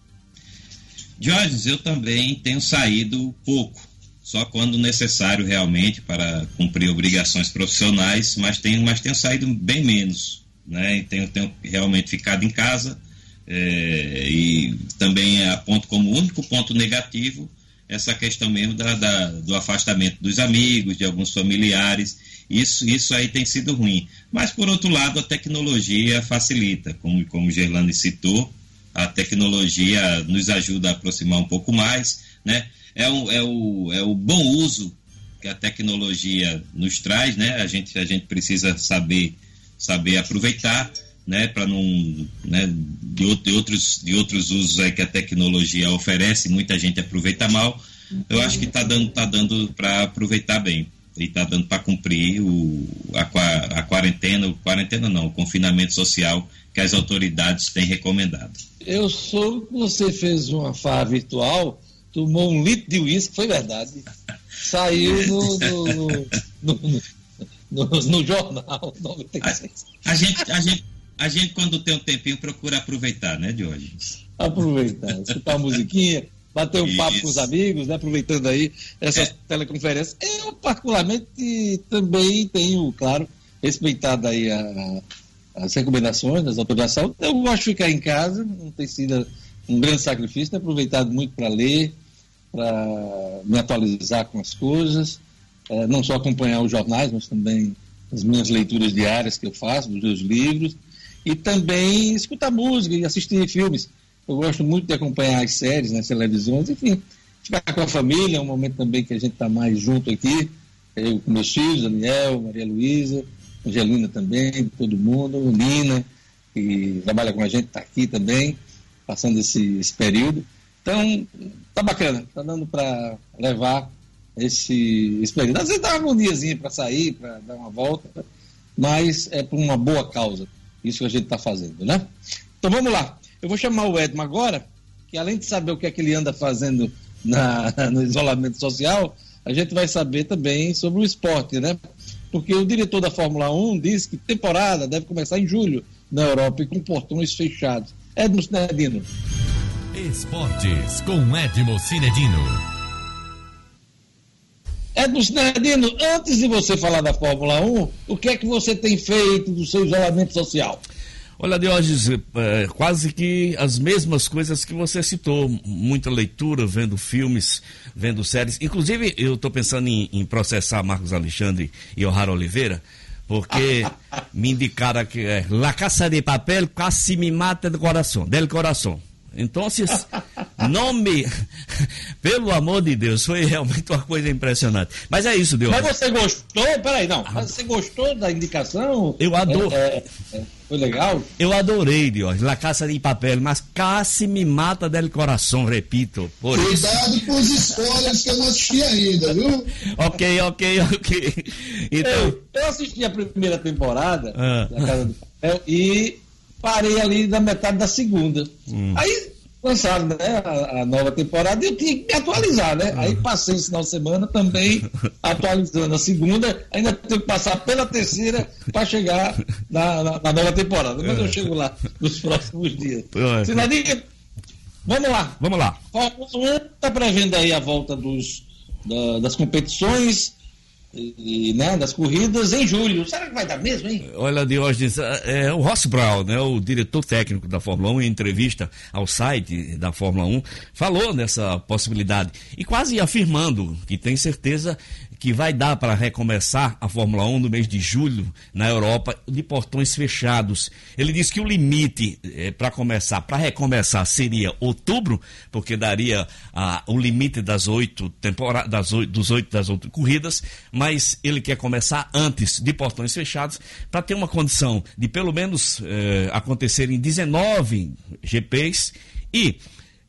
Jorge, eu também tenho saído pouco, só quando necessário realmente para cumprir obrigações profissionais, mas tenho, mas tenho saído bem menos, né? Tenho, tenho realmente ficado em casa é, e também aponto como único ponto negativo essa questão mesmo da, da, do afastamento dos amigos, de alguns familiares. Isso, isso aí tem sido ruim. Mas, por outro lado, a tecnologia facilita, como, como o Gerlane citou, a tecnologia nos ajuda a aproximar um pouco mais, né? É o, é o, é o bom uso que a tecnologia nos traz, né? A gente, a gente precisa saber, saber aproveitar, né? Para não, né? De, de, outros, de outros usos aí que a tecnologia oferece, muita gente aproveita mal. Eu acho que está dando, tá dando para aproveitar bem e está dando para cumprir o, a, a quarentena, quarentena não, o confinamento social que as autoridades têm recomendado. Eu soube que você fez uma farra virtual, tomou um litro de uísque, foi verdade. Saiu no, no, no, no, no jornal 96. A, a, gente, a, gente, a gente, quando tem um tempinho, procura aproveitar, né, hoje? Aproveitar, escutar uma musiquinha, bater um Isso. papo com os amigos, né, aproveitando aí essas é. teleconferências. Eu, particularmente, também tenho, claro, respeitado aí a, as recomendações das autoridades de saúde. Eu gosto de ficar em casa, não tem sido um grande sacrifício, tenho aproveitado muito para ler, para me atualizar com as coisas, é, não só acompanhar os jornais, mas também as minhas leituras diárias que eu faço, dos meus livros, e também escutar música e assistir filmes. Eu gosto muito de acompanhar as séries nas televisões, enfim, ficar com a família, é um momento também que a gente está mais junto aqui, eu com meus filhos, Daniel, Maria Luísa, Angelina também, todo mundo, Nina, que trabalha com a gente, está aqui também, passando esse, esse período. Então, tá bacana, tá dando para levar esse, esse período. Às vezes dá uma agoniazinha para sair, para dar uma volta, mas é por uma boa causa, isso que a gente está fazendo, né? Então vamos lá. Eu vou chamar o Edmo agora, que além de saber o que é que ele anda fazendo na, <laughs> no isolamento social, a gente vai saber também sobre o esporte, né? Porque o diretor da Fórmula 1 disse que temporada deve começar em julho na Europa e com portões fechados. Edmo Cinedino. Esportes com Edmo Cinedino. Edmo Cinedino, antes de você falar da Fórmula 1, o que é que você tem feito do seu isolamento social? Olha, Diógenes, é, quase que as mesmas coisas que você citou. Muita leitura, vendo filmes, vendo séries. Inclusive, eu estou pensando em, em, processar Marcos Alexandre e O'Hara Oliveira, porque <laughs> me indicaram que é La Casa de Papel quase me mata do coração, del coração. Então, nome, <laughs> pelo amor de Deus, foi realmente uma coisa impressionante. Mas é isso, Deus. Mas você gostou? Peraí, não. Mas você gostou da indicação? Eu adoro. É, é, é, foi legal? Eu adorei, Deus. La Casa de Papel, mas quase me mata del coração, repito. Por Cuidado isso. com os spoilers que eu não assisti ainda, viu? <laughs> ok, ok, ok. Então... Eu, eu assisti a primeira temporada ah. da Casa de Papel e parei ali na metade da segunda. Hum. Aí lançaram né, a, a, nova temporada e eu tinha que me atualizar, né? Aí hum. passei esse final de semana também <laughs> atualizando a segunda, ainda tenho que passar pela terceira para chegar na, na, na, nova temporada. Mas eu é. chego lá nos próximos dias. Sinadinha, vamos lá. Vamos lá. Está prevendo aí a volta dos, da, das competições e, né, das corridas em julho. Será que vai dar mesmo, hein? Olha, Diógenes, é, é, o Ross Brown, né, o diretor técnico da Fórmula 1, em entrevista ao site da Fórmula 1, falou nessa possibilidade e quase afirmando que tem certeza que vai dar para recomeçar a Fórmula 1 no mês de julho na Europa de portões fechados. Ele disse que o limite é, para começar, para recomeçar, seria outubro, porque daria ah, o limite das oito temporadas, dos oito das oito corridas, mas ele quer começar antes de portões fechados para ter uma condição de pelo menos eh, acontecerem 19 GPs e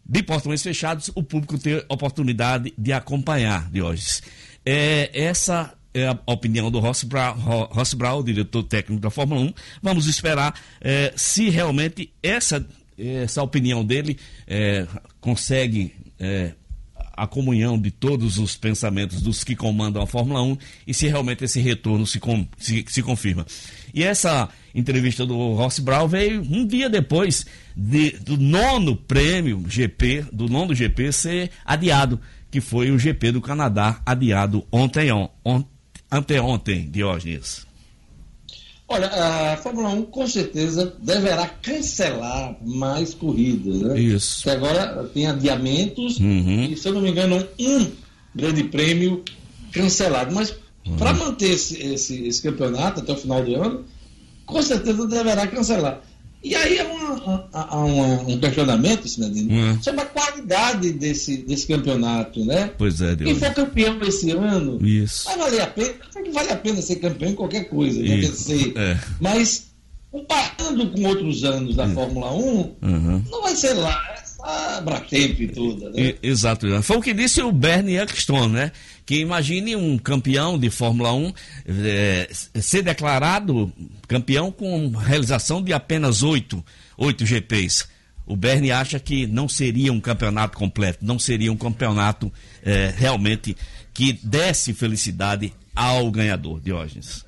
de portões fechados, o público ter oportunidade de acompanhar, Diógenes. É, essa é a opinião do Ross Brown, Ross Brown, diretor técnico da Fórmula 1. Vamos esperar é, se realmente essa, essa opinião dele é, consegue é, a comunhão de todos os pensamentos dos que comandam a Fórmula 1 e se realmente esse retorno se, com, se, se confirma. E essa entrevista do Ross Brown veio um dia depois de, do nono prêmio GP, do nono GP ser adiado que foi o GP do Canadá, adiado ontem, on, on, anteontem, Diógenes. Olha, a Fórmula 1 com certeza deverá cancelar mais corridas, né? Isso. Porque agora tem adiamentos uhum. e, se eu não me engano, um grande prêmio cancelado. Mas uhum. para manter esse, esse, esse campeonato até o final do ano, com certeza deverá cancelar. E aí é uma, uma, um questionamento, Sinadino, uhum. sobre a qualidade desse, desse campeonato, né? Pois é, Deus. Quem for campeão esse ano, Isso. vai valer a pena. que vale a pena ser campeão em qualquer coisa, né? Ser, é. Mas, comparando com outros anos da Fórmula 1, uhum. não vai ser lá essa Bratemp toda, né? Exato. Foi o que disse o Bernie Ecclestone, né? Que imagine um campeão de Fórmula 1 é, ser declarado campeão com realização de apenas oito, oito GPs. O Bernie acha que não seria um campeonato completo, não seria um campeonato é, realmente que desse felicidade ao ganhador, Diógenes.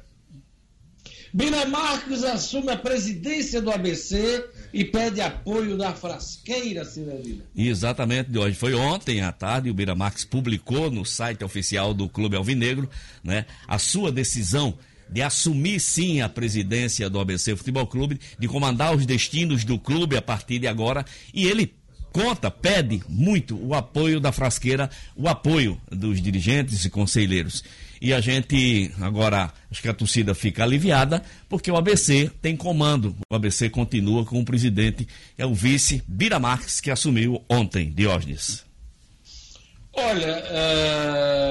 Bina Marques assume a presidência do ABC e pede apoio da frasqueira, Cirelina. Exatamente, de hoje. Foi ontem à tarde, o Bira Marques publicou no site oficial do Clube Alvinegro né, a sua decisão de assumir sim a presidência do ABC Futebol Clube, de comandar os destinos do clube a partir de agora, e ele conta, pede muito o apoio da frasqueira, o apoio dos dirigentes e conselheiros. E a gente, agora, acho que a torcida fica aliviada, porque o ABC tem comando. O ABC continua com o presidente, é o vice Bira Marques, que assumiu ontem, Diógenes. Olha,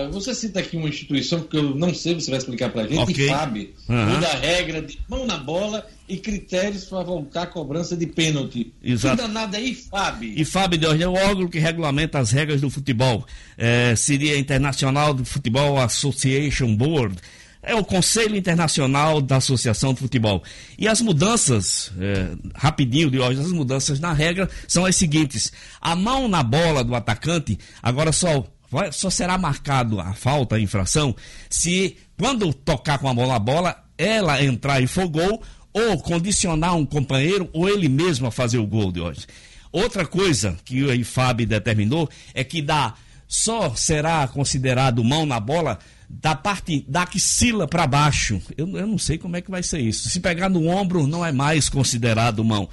uh, você cita aqui uma instituição que eu não sei, você vai explicar pra gente, okay. FAB, uhum. muda a regra de mão na bola e critérios para voltar a cobrança de pênalti. Exato. Que danada é IFAB? IFAB, Deus, é o órgão que regulamenta as regras do futebol. É, seria Internacional do Futebol Association Board é o Conselho Internacional da Associação de Futebol. E as mudanças, é, rapidinho de hoje, as mudanças na regra são as seguintes: a mão na bola do atacante agora só vai, só será marcado a falta, a infração, se quando tocar com a mão na bola, ela entrar e for gol, ou condicionar um companheiro, ou ele mesmo a fazer o gol de hoje. Outra coisa que o IFAB determinou é que dá, só será considerado mão na bola da parte da axila para baixo. Eu, eu não sei como é que vai ser isso. Se pegar no ombro, não é mais considerado mão.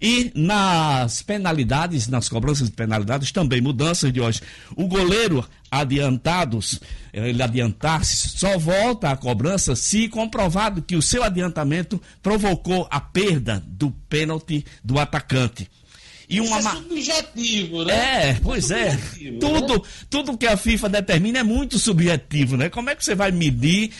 E nas penalidades, nas cobranças de penalidades, também mudanças de hoje. O goleiro adiantados, ele adiantar-se, só volta à cobrança se comprovado que o seu adiantamento provocou a perda do pênalti do atacante. E uma Isso é subjetivo, né? É, pois é. Né? Tudo, tudo que a FIFA determina é muito subjetivo, né? Como é que você vai medir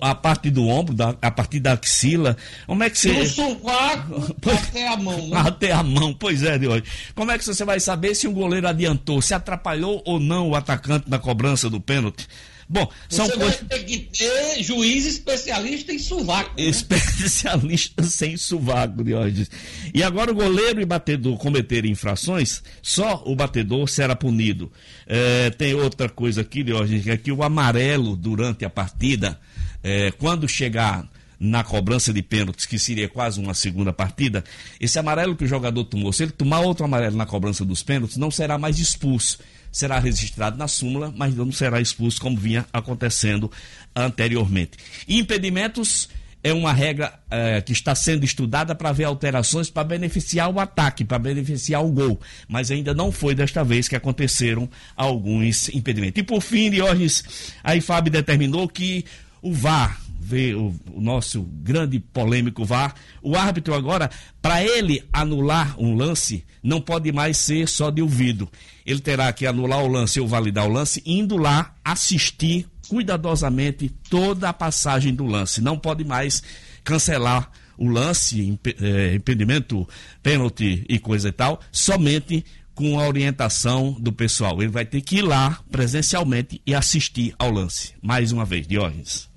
a parte do ombro, da, a partir da axila? Como é que você. Do sovaco <laughs> até a mão, né? Até a mão, pois é, de hoje. Como é que você vai saber se o goleiro adiantou, se atrapalhou ou não o atacante na cobrança do pênalti? Bom, são Você coisas. Tem que ter juiz especialista em sovaco. Né? Especialista <laughs> sem sovaco, Diógenes. E agora o goleiro e batedor cometerem infrações, só o batedor será punido. É, tem outra coisa aqui, Diógenes, que é que o amarelo durante a partida, é, quando chegar na cobrança de pênaltis, que seria quase uma segunda partida, esse amarelo que o jogador tomou, se ele tomar outro amarelo na cobrança dos pênaltis, não será mais expulso será registrado na súmula, mas não será expulso como vinha acontecendo anteriormente. Impedimentos é uma regra é, que está sendo estudada para ver alterações para beneficiar o ataque, para beneficiar o gol. Mas ainda não foi desta vez que aconteceram alguns impedimentos. E por fim, Diógenes, a IFAB determinou que o VAR, ver o, o, nosso grande polêmico VAR, o árbitro agora, para ele anular um lance, não pode mais ser só de ouvido. Ele terá que anular o lance ou validar o lance, indo lá assistir cuidadosamente toda a passagem do lance. Não pode mais cancelar o lance, é, impedimento, pênalti e coisa e tal, somente com a orientação do pessoal. Ele vai ter que ir lá presencialmente e assistir ao lance. Mais uma vez, Diógenes.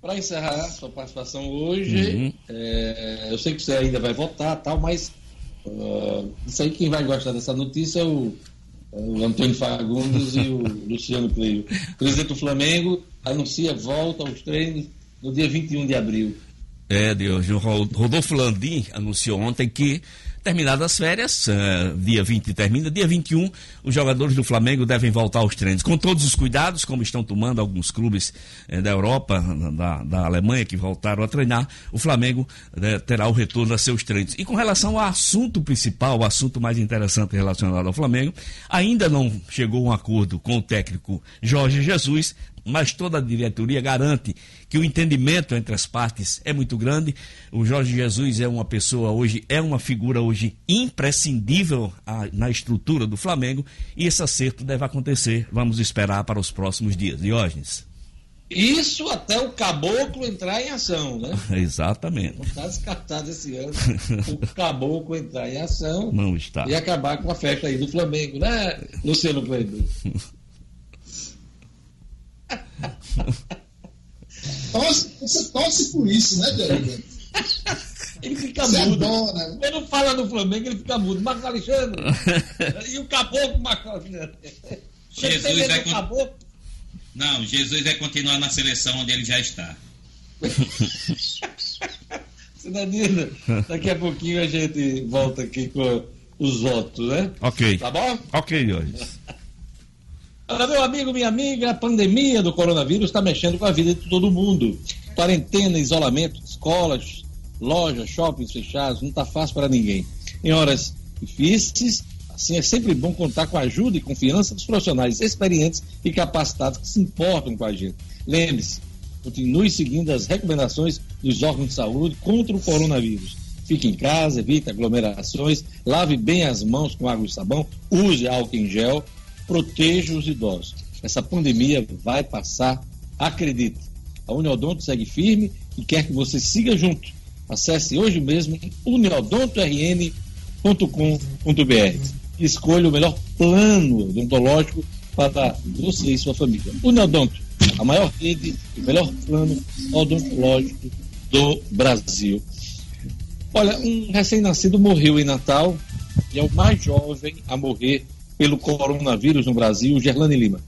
Para encerrar sua participação hoje, uhum. é, eu sei que você ainda vai votar, tal, mas uh, isso aí quem vai gostar dessa notícia é o o Antônio Fagundes e o <laughs> Luciano Cleio. O presidente do Flamengo anuncia volta aos treinos no dia 21 de abril. É, Deus. O Rodolfo Landim anunciou ontem que Terminadas as férias, uh, dia 20 termina, dia 21, os jogadores do Flamengo devem voltar aos treinos, com todos os cuidados, como estão tomando alguns clubes uh, da Europa, da, da, Alemanha, que voltaram a treinar, o Flamengo uh, terá o retorno a seus treinos. E com relação ao assunto principal, o assunto mais interessante relacionado ao Flamengo, ainda não chegou um acordo com o técnico Jorge Jesus mas toda a diretoria garante que o entendimento entre as partes é muito grande. O Jorge Jesus é uma pessoa hoje, é uma figura hoje imprescindível a, na estrutura do Flamengo e esse acerto deve acontecer. Vamos esperar para os próximos dias. Diógenes. Isso até o caboclo entrar em ação, né? <laughs> Exatamente. Não está descartado esse ano o <laughs> caboclo entrar em ação. Não está. E acabar com a festa aí do Flamengo, né, Luciano Cleiton? <laughs> <laughs> torce, você torce por isso, né, Diego? Ele fica você mudo. Adora. Ele não fala do Flamengo, ele fica mudo. Marcos Alexandre. <laughs> e o caboclo, Marcos Alexandre. Jesus vai con... Não, Jesus vai continuar na seleção onde ele já está. <laughs> Cidadina, daqui a pouquinho a gente volta aqui com os votos, né? Ok. Tá bom? Ok, hoje. Olha, meu amigo, minha amiga, a pandemia do coronavírus está mexendo com a vida de todo mundo. Quarentena, isolamento, escolas, lojas, shoppings fechados, não está fácil para ninguém. Em horas difíceis, assim, é sempre bom contar com a ajuda e confiança dos profissionais experientes e capacitados que se importam com a gente. Lembre-se, continue seguindo as recomendações dos órgãos de saúde contra o coronavírus. Fique em casa, evite aglomerações, lave bem as mãos com água e sabão, use álcool em gel proteja os idosos. Essa pandemia vai passar, acredite. A Uniodonto segue firme e quer que você siga junto. Acesse hoje mesmo uniodontorn.com.br escolha o melhor plano odontológico para você e sua família. Uniodonto, a maior rede e o melhor plano odontológico do Brasil. Olha, um recém-nascido morreu em Natal e é o mais jovem a morrer pelo coronavírus no Brasil, Gerlane Lima.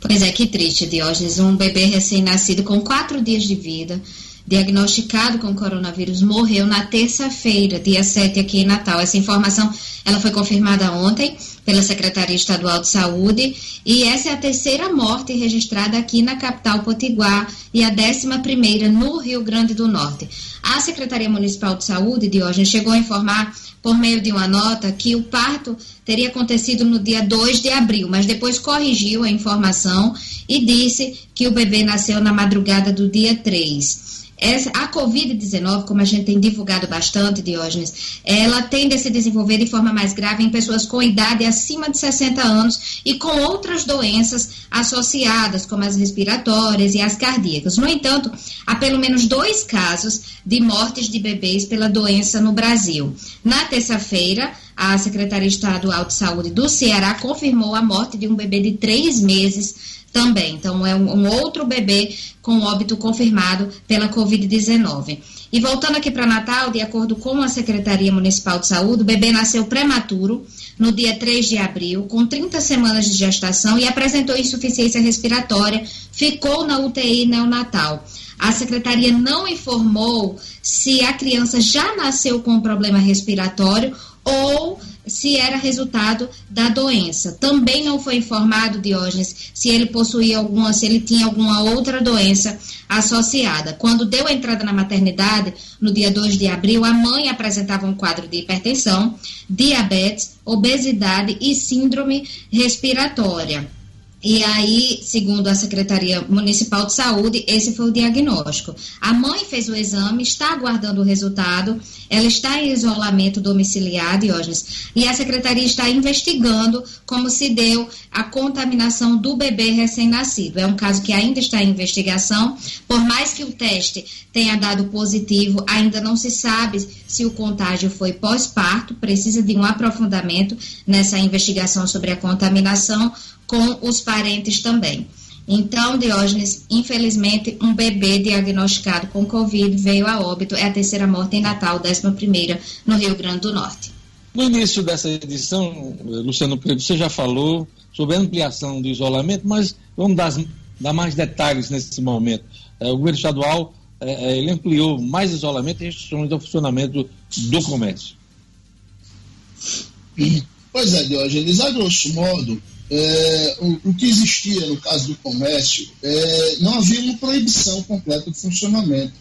Pois é, que triste, Diógenes. Um bebê recém-nascido com quatro dias de vida, diagnosticado com coronavírus, morreu na terça-feira, dia 7, aqui em Natal. Essa informação ela foi confirmada ontem pela Secretaria Estadual de Saúde e essa é a terceira morte registrada aqui na capital Potiguar e a décima primeira no Rio Grande do Norte. A Secretaria Municipal de Saúde, Diógenes, chegou a informar por meio de uma nota que o parto teria acontecido no dia 2 de abril, mas depois corrigiu a informação e disse que o bebê nasceu na madrugada do dia 3. Essa, a Covid-19, como a gente tem divulgado bastante, Diógenes, ela tende a se desenvolver de forma mais grave em pessoas com idade acima de 60 anos e com outras doenças associadas, como as respiratórias e as cardíacas. No entanto, há pelo menos dois casos de mortes de bebês pela doença no Brasil. Na terça-feira, a Secretaria Estadual de Saúde do Ceará confirmou a morte de um bebê de três meses também. Então, é um, um outro bebê com óbito confirmado pela Covid-19. E voltando aqui para Natal, de acordo com a Secretaria Municipal de Saúde, o bebê nasceu prematuro no dia 3 de abril, com 30 semanas de gestação e apresentou insuficiência respiratória, ficou na UTI neonatal. A secretaria não informou se a criança já nasceu com problema respiratório ou se era resultado da doença. Também não foi informado, Diógenes, se ele possuía alguma, se ele tinha alguma outra doença associada. Quando deu entrada na maternidade, no dia 2 de abril, a mãe apresentava um quadro de hipertensão, diabetes, obesidade e síndrome respiratória. E aí, segundo a Secretaria Municipal de Saúde, esse foi o diagnóstico. A mãe fez o exame, está aguardando o resultado, ela está em isolamento domiciliar, Diógenes, e a Secretaria está investigando como se deu a contaminação do bebê recém-nascido. É um caso que ainda está em investigação, por mais que o teste tenha dado positivo, ainda não se sabe se o contágio foi pós-parto, precisa de um aprofundamento nessa investigação sobre a contaminação com os parentes também. Então, Diógenes, infelizmente, um bebê diagnosticado com Covid veio a óbito. É a terceira morte em Natal, décima primeira, no Rio Grande do Norte. No início dessa edição, Luciano Pedro, você já falou sobre a ampliação do isolamento, mas vamos dar, dar mais detalhes nesse momento. É, o governo estadual é, é ele ampliou mais isolamento e restrições ao funcionamento do comércio. Pois é, Diógenes, a grosso modo, é, o, o, que existia no caso do comércio, é, não havia uma proibição completa de funcionamento,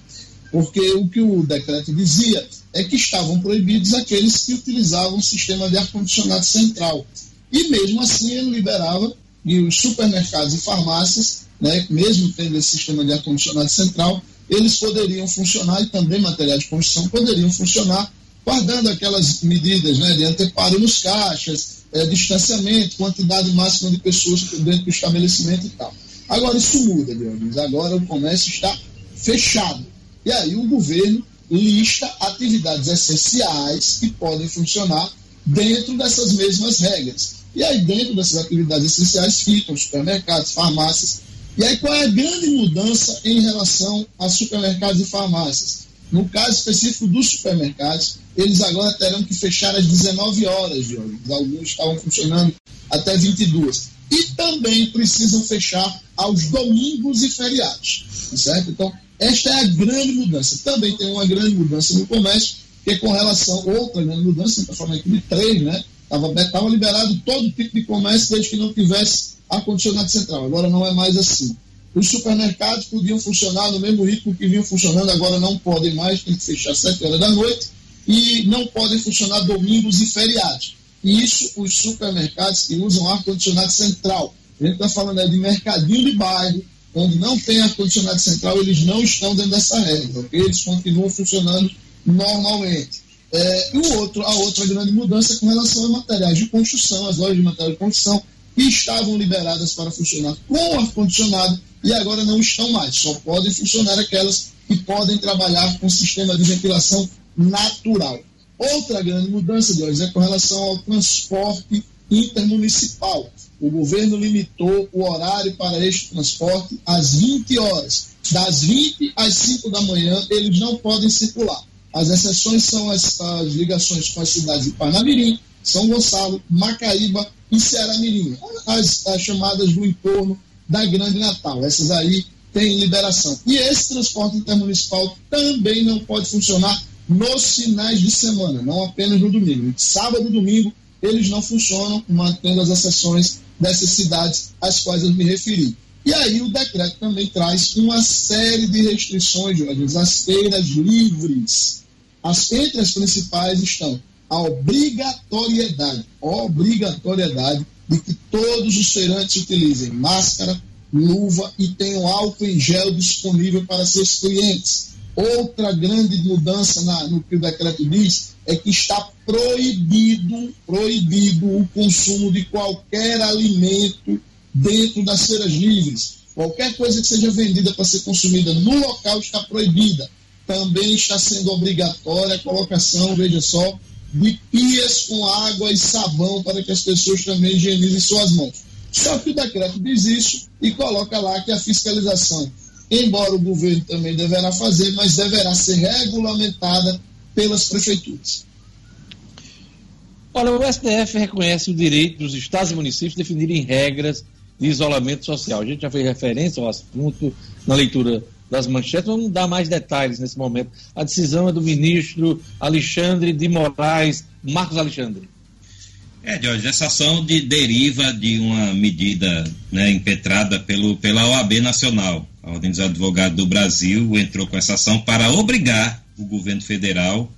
porque o que o decreto dizia é que estavam proibidos aqueles que utilizavam o sistema de ar-condicionado central. E mesmo assim ele liberava e os supermercados e farmácias, né, mesmo tendo esse sistema de ar-condicionado central, eles poderiam funcionar e também materiais de construção poderiam funcionar, guardando aquelas medidas né, de anteparo nos caixas, é, distanciamento, quantidade máxima de pessoas dentro do estabelecimento e tal. Agora isso muda, Dionísio. Agora o comércio está fechado. E aí o governo lista atividades essenciais que podem funcionar dentro dessas mesmas regras. E aí, dentro dessas atividades essenciais, ficam supermercados, farmácias. E aí, qual é a grande mudança em relação a supermercados e farmácias? No caso específico dos supermercados, eles agora terão que fechar às 19 horas de hoje. Alguns estavam funcionando até 22. E também precisam fechar aos domingos e feriados. Certo? Então, esta é a grande mudança. Também tem uma grande mudança no comércio, que é com relação a outra grande mudança, está falando aqui de três, né? Estava liberado todo tipo de comércio desde que não tivesse ar-condicionado central. Agora não é mais assim. Os supermercados podiam funcionar no mesmo ritmo que vinham funcionando, agora não podem mais, tem que fechar às 7 horas da noite e não podem funcionar domingos e feriados. E isso os supermercados que usam ar-condicionado central. A gente está falando aí de mercadinho de bairro, onde não tem ar-condicionado central, eles não estão dentro dessa regra, ok? Eles continuam funcionando normalmente. É, e o outro, a outra grande mudança é com relação a materiais de construção, as lojas de materiais de construção, que estavam liberadas para funcionar com ar-condicionado e agora não estão mais. Só podem funcionar aquelas que podem trabalhar com sistema de ventilação natural. Outra grande mudança, Deus, é com relação ao transporte intermunicipal. O governo limitou o horário para este transporte às 20 horas. Das 20 às 5 da manhã, eles não podem circular. As exceções são as, as ligações com as cidades de Panamirim, São Gonçalo, Macaíba e Ceará Mirim, as, as chamadas do entorno da Grande Natal. Essas aí têm liberação. E esse transporte intermunicipal também não pode funcionar nos finais de semana, não apenas no domingo. Sábado e domingo eles não funcionam, mantendo as exceções dessas cidades às quais eu me referi. E aí o decreto também traz uma série de restrições, Jorge, as feiras livres. As, entre as principais estão a obrigatoriedade, obrigatoriedade de que todos os feirantes utilizem máscara, luva e tenham álcool em gel disponível para seus clientes. Outra grande mudança na, no que o decreto diz é que está proibido, proibido o consumo de qualquer alimento dentro das feiras livres. Qualquer coisa que seja vendida para ser consumida no local está proibida. Também está sendo obrigatória a colocação, veja só, de pias com água e sabão para que as pessoas também higienizem suas mãos. Só que o decreto diz isso e coloca lá que a fiscalização embora o governo também deverá fazer, mas deverá ser regulamentada pelas prefeituras. Olha, o STF reconhece o direito dos estados e municípios definirem regras de isolamento social. A gente já fez referência ao assunto na leitura das manchetes, vamos dar mais detalhes nesse momento. A decisão é do ministro Alexandre de Moraes, Marcos Alexandre. É, Jorge, essa ação de deriva de uma medida né, impetrada pelo, pela OAB Nacional. A Ordem dos Advogados do Brasil entrou com essa ação para obrigar o governo federal,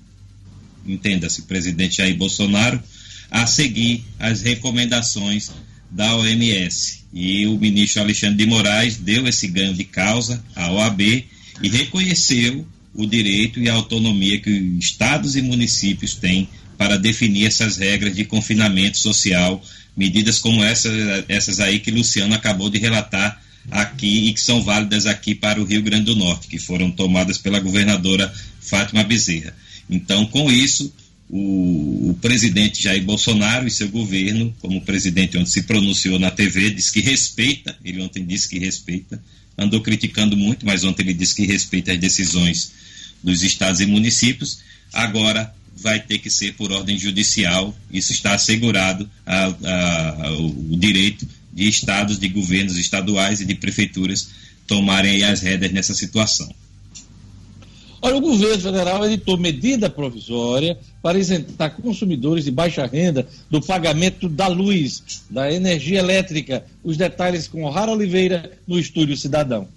entenda-se, presidente Jair Bolsonaro, a seguir as recomendações da OMS. E o ministro Alexandre de Moraes deu esse ganho de causa à OAB e reconheceu o direito e a autonomia que estados e municípios têm para definir essas regras de confinamento social, medidas como essas, essas aí que Luciano acabou de relatar aqui e que são válidas aqui para o Rio Grande do Norte, que foram tomadas pela governadora Fátima Bezerra. Então, com isso, o, o, presidente Jair Bolsonaro e seu governo, como presidente ontem se pronunciou na TV, diz que respeita, ele ontem disse que respeita, andou criticando muito, mas ontem ele disse que respeita as decisões dos estados e municípios, agora vai ter que ser por ordem judicial, isso está assegurado a, a, a, o direito de estados, de governos estaduais e de prefeituras tomarem as rédeas nessa situação. Olha, o governo federal editou medida provisória para isentar consumidores de baixa renda do pagamento da luz, da energia elétrica. Os detalhes com O'Hara Oliveira no Estúdio Cidadão.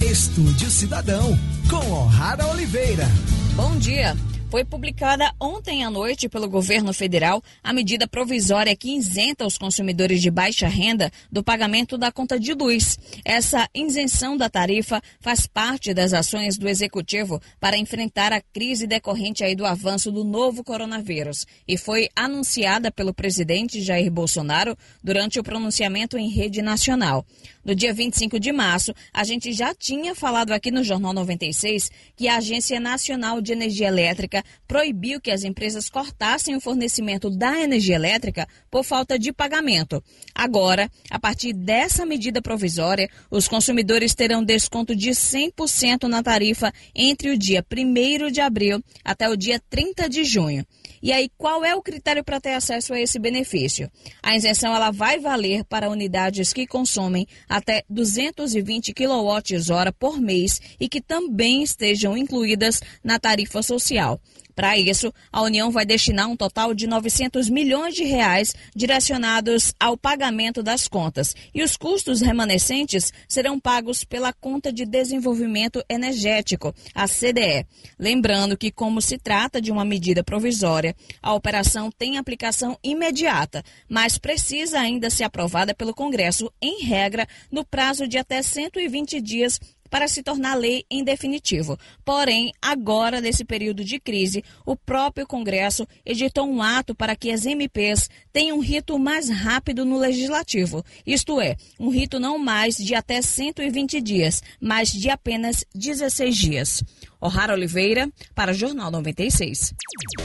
Estúdio Cidadão, com O'Hara Oliveira. Bom dia. Foi publicada ontem à noite pelo governo federal a medida provisória que isenta os consumidores de baixa renda do pagamento da conta de luz. Essa isenção da tarifa faz parte das ações do executivo para enfrentar a crise decorrente aí do avanço do novo coronavírus e foi anunciada pelo presidente Jair Bolsonaro durante o pronunciamento em rede nacional. No dia 25 de março, a gente já tinha falado aqui no Jornal 96 que a Agência Nacional de Energia Elétrica proibiu que as empresas cortassem o fornecimento da energia elétrica por falta de pagamento. Agora, a partir dessa medida provisória, os consumidores terão desconto de 100% na tarifa entre o dia 1 de abril até o dia 30 de junho. E aí, qual é o critério para ter acesso a esse benefício? A isenção ela vai valer para unidades que consomem até 220 kWh por mês e que também estejam incluídas na tarifa social. Para isso, a União vai destinar um total de 900 milhões de reais direcionados ao pagamento das contas. E os custos remanescentes serão pagos pela Conta de Desenvolvimento Energético, a CDE. Lembrando que, como se trata de uma medida provisória, a operação tem aplicação imediata, mas precisa ainda ser aprovada pelo Congresso, em regra, no prazo de até 120 dias para se tornar lei em definitivo. Porém, agora, nesse período de crise, o próprio Congresso editou um ato para que as MPs tenham um rito mais rápido no legislativo, isto é, um rito não mais de até 120 dias, mas de apenas 16 dias. O'Hara Oliveira, para o Jornal 96.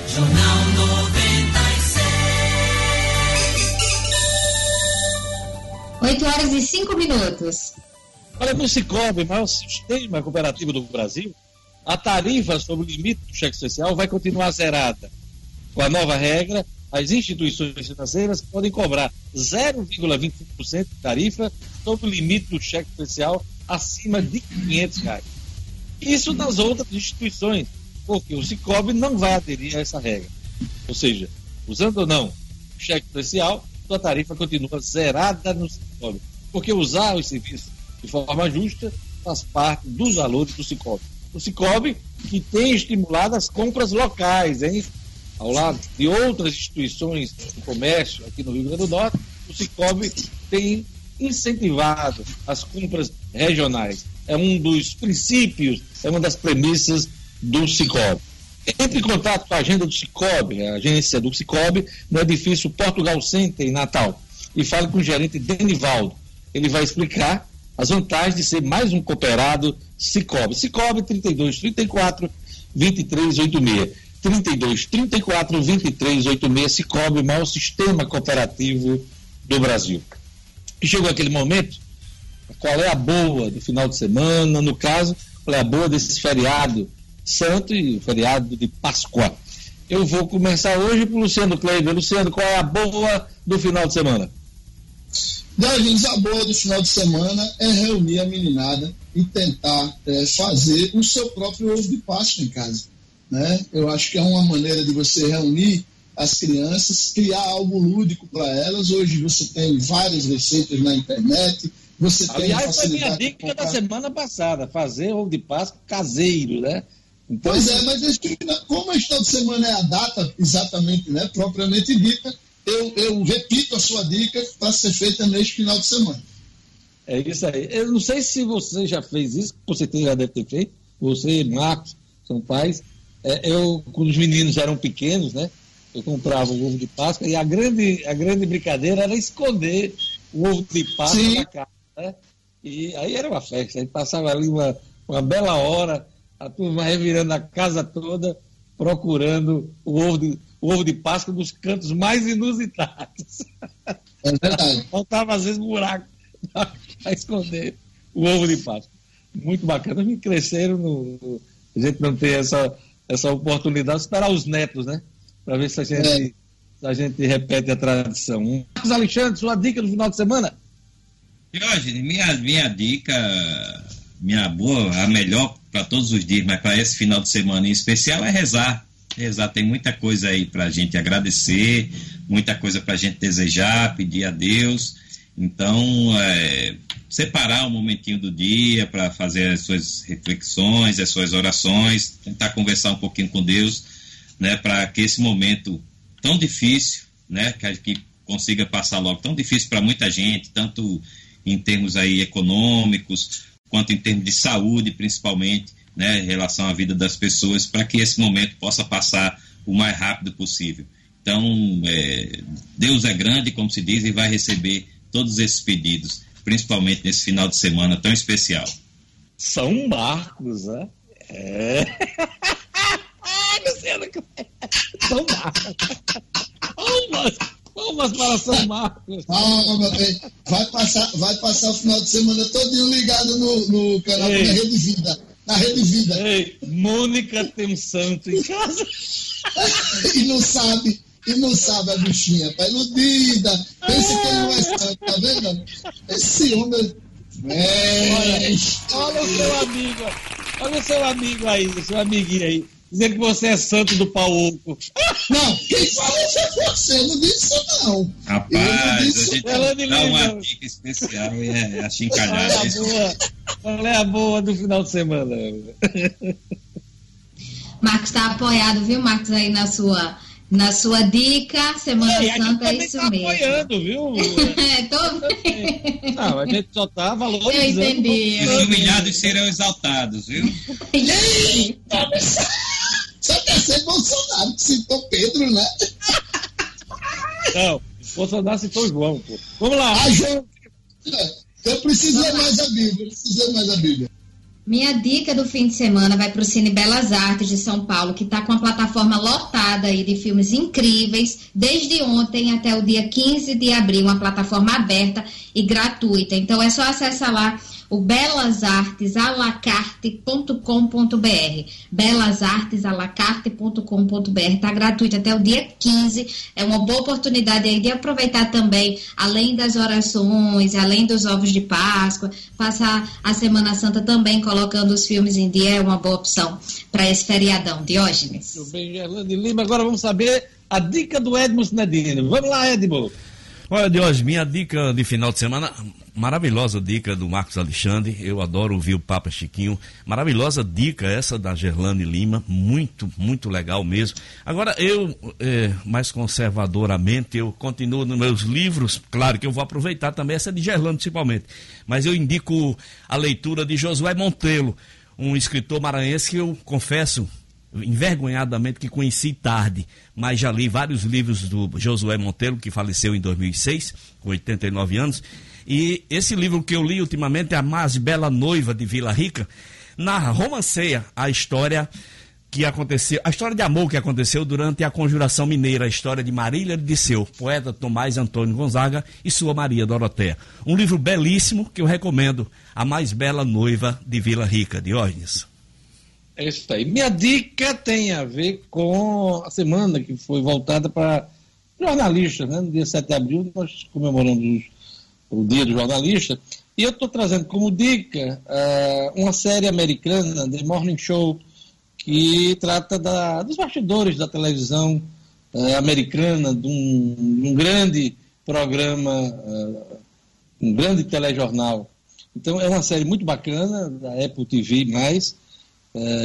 Jornal 96. 8 horas e 5 minutos. Olha, no Cicobi, maior sistema cooperativo do Brasil, a tarifa sobre o limite do cheque especial vai continuar zerada. Com a nova regra, as instituições financeiras podem cobrar 0,25% de tarifa sobre o limite do cheque especial acima de 500 reais. Isso nas outras instituições, porque o Cicobi não vai aderir a essa regra. Ou seja, usando ou não o cheque especial, sua tarifa continua zerada no Cicobi. Porque usar os serviços de forma justa, faz parte dos valores do Cicobi. O Cicobi que tem estimulado as compras locais, hein? Ao lado de outras instituições do comércio aqui no Rio Grande do Norte, o Cicobi tem incentivado as compras regionais. É um dos princípios, é uma das premissas do Cicobi. Entre em contato com a agenda do Cicobi, a agência do Cicobi, no edifício Portugal Center, em Natal, e fale com o gerente Denivaldo. Ele vai explicar as vantagens de ser mais um cooperado Cicobi. Cicobi 32 34 23 86. 32 34 23 86. Cicobi, maior sistema cooperativo do Brasil. E chegou aquele momento, qual é a boa do final de semana, no caso, qual é a boa desse feriado santo e feriado de Páscoa. Eu vou começar hoje com o Luciano Kleiber. Luciano, qual é a boa do final de semana? Diogenes, a boa do final de semana é reunir a meninada e tentar é, fazer o seu próprio ovo de Páscoa em casa. Né? Eu acho que é uma maneira de você reunir as crianças, criar algo lúdico para elas. Hoje você tem várias receitas na internet, você tem Aliás, foi minha dica da semana passada, fazer ovo de Páscoa caseiro, né? Então, pois é, mas esse, como este final de semana é a data exatamente, né, propriamente dita, eu, eu repito a sua dica para ser feita neste final de semana. É isso aí. Eu não sei se você já fez isso, você já deve ter feito, você, Marcos, são pais. É, eu, quando os meninos eram pequenos, né? Eu comprava o ovo de Páscoa e a grande, a grande brincadeira era esconder o ovo de Páscoa Sim. na casa. Né? E aí era uma festa. A gente passava ali uma, uma bela hora, a turma revirando a casa toda, procurando o ovo de, o ovo de Páscoa nos cantos mais inusitados. É verdade. <laughs> Faltava às vezes buraco <laughs> para esconder o ovo de Páscoa. Muito bacana. Me cresceram, no, a gente não tem essa, essa oportunidade de esperar os netos, né? Para ver se a gente, é. se a gente repete a tradição. Marcos Alexandre, sua dica do final de semana? Diógenes, minha, minha dica, minha boa, a melhor para todos os dias, mas para esse final de semana em especial é rezar. Rezar tem muita coisa aí para a gente agradecer, muita coisa para a gente desejar, pedir a Deus. Então, é, separar um momentinho do dia para fazer as suas reflexões, as suas orações, tentar conversar um pouquinho com Deus, né, para que esse momento tão difícil, né, que, que consiga passar logo, tão difícil para muita gente, tanto em termos aí econômicos, quanto em termos de saúde, principalmente, né, em relação à vida das pessoas, para que esse momento possa passar o mais rápido possível. Então, é, Deus é grande, como se diz, e vai receber todos esses pedidos, principalmente nesse final de semana tão especial. São Marcos, né? É. <laughs> Luciano, São Marcos. Palmas, palmas para São Marcos. Palma, vai passar, vai passar o final de semana todo ligado no, no canal Ei. da Rede Vida. Na Rede Vida. Ei, Mônica tem um santo em casa. <laughs> e não sabe e não sabe a bichinha, tá iludida. Pensa que ele não é santo, tá vendo? Esse homem. Olha, olha o seu amigo, olha o seu amigo aí, o seu amiguinho aí dizendo que você é santo do pau oco. Não, quem fala isso é você, eu não disse isso não. Rapaz, disse... a gente Ela dá uma dica especial e é, é achincalhada. É a boa, qual é a boa do final de semana? Marcos está apoiado, viu, Marcos, aí na sua na sua dica, Semana é, Santa é isso tá mesmo. apoiando, viu? <laughs> é, tô... Não, a gente só tá valorizando. Eu entendi. Os humilhados serão exaltados, viu? <laughs> Só quer ser Bolsonaro, que citou Pedro, né? Não, Bolsonaro citou João, pô. Vamos lá. Ah, João. Eu preciso ler mais a Bíblia, eu preciso ler mais a Bíblia. Minha dica do fim de semana vai para o Cine Belas Artes de São Paulo, que está com a plataforma lotada aí de filmes incríveis, desde ontem até o dia 15 de abril, uma plataforma aberta e gratuita. Então é só acessar lá o belasartesalacarte.com.br. belasartesalacarte.com.br. Está gratuito até o dia 15. É uma boa oportunidade aí de aproveitar também, além das orações, além dos ovos de Páscoa, passar a Semana Santa também colocando os filmes em dia. É uma boa opção para esse feriadão. Diógenes. Muito bem, Gerlande Lima. Agora vamos saber a dica do Edmo Sinadino. Vamos lá, Edmo. Olha, Diógenes, minha dica de final de semana Maravilhosa dica do Marcos Alexandre. Eu adoro ouvir o Papa Chiquinho. Maravilhosa dica essa da Gerlane Lima. Muito, muito legal mesmo. Agora, eu, é, mais conservadoramente, eu continuo nos meus livros. Claro que eu vou aproveitar também essa de Gerlane, principalmente. Mas eu indico a leitura de Josué Montelo, um escritor maranhense que eu confesso envergonhadamente que conheci tarde, mas já li vários livros do Josué Monteiro, que faleceu em 2006, com 89 anos. E esse livro que eu li ultimamente é A Mais Bela Noiva de Vila Rica, narra, romanceia a história que aconteceu, a história de amor que aconteceu durante a Conjuração Mineira, a história de Marília de Disseu, poeta Tomás Antônio Gonzaga e sua Maria Doroteia. Um livro belíssimo que eu recomendo, A Mais Bela Noiva de Vila Rica, Diógenes. É isso aí. Minha dica tem a ver com a semana que foi voltada para jornalistas, né? No dia 7 de abril nós comemoramos o Dia do Jornalista, e eu estou trazendo como dica uh, uma série americana, The Morning Show, que trata da, dos bastidores da televisão uh, americana, de um, um, grande programa, uh, um grande telejornal. Então é uma série muito bacana, da Apple TV+.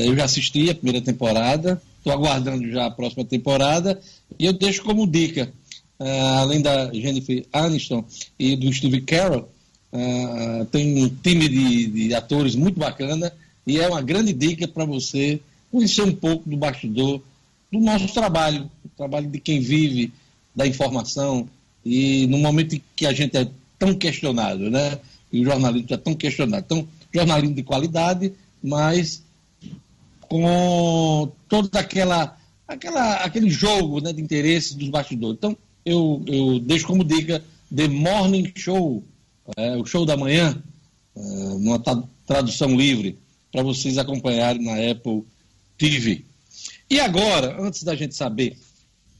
eu já assisti a primeira temporada, estou aguardando já a próxima temporada, e eu deixo como dica, além da Jennifer Aniston e do Steve Carell, tem um time de, de atores muito bacana, e é uma grande dica para você conhecer um pouco do bastidor do nosso trabalho, o trabalho de quem vive da informação e no momento que a gente é tão questionado, né? E o jornalismo é tão questionado. Então, jornalismo de qualidade, mas com toda aquela, aquela aquele jogo né, de interesses dos bastidores. Então, eu, eu deixo como dica The Morning Show, é, o show da manhã, é, numa tradução livre para vocês acompanharem na Apple TV. E agora, antes da gente saber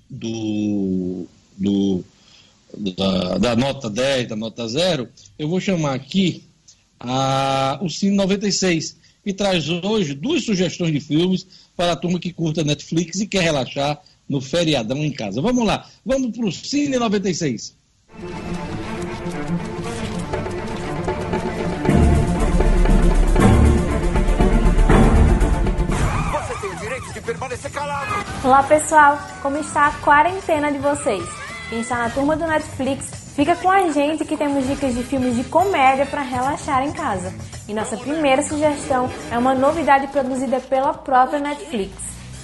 do, do da, da, nota 10, da nota 0, eu vou chamar aqui a, o Cine 96, que traz hoje duas sugestões de filmes para a turma que curta Netflix e quer relaxar no feriadão em casa. Vamos lá, vamos para o Cine 96. permanecer calado. Olá pessoal, como está a quarentena de vocês? Quem está na turma do Netflix, fica com a gente que temos dicas de filmes de comédia para relaxar em casa. E nossa primeira sugestão é uma novidade produzida pela própria Netflix,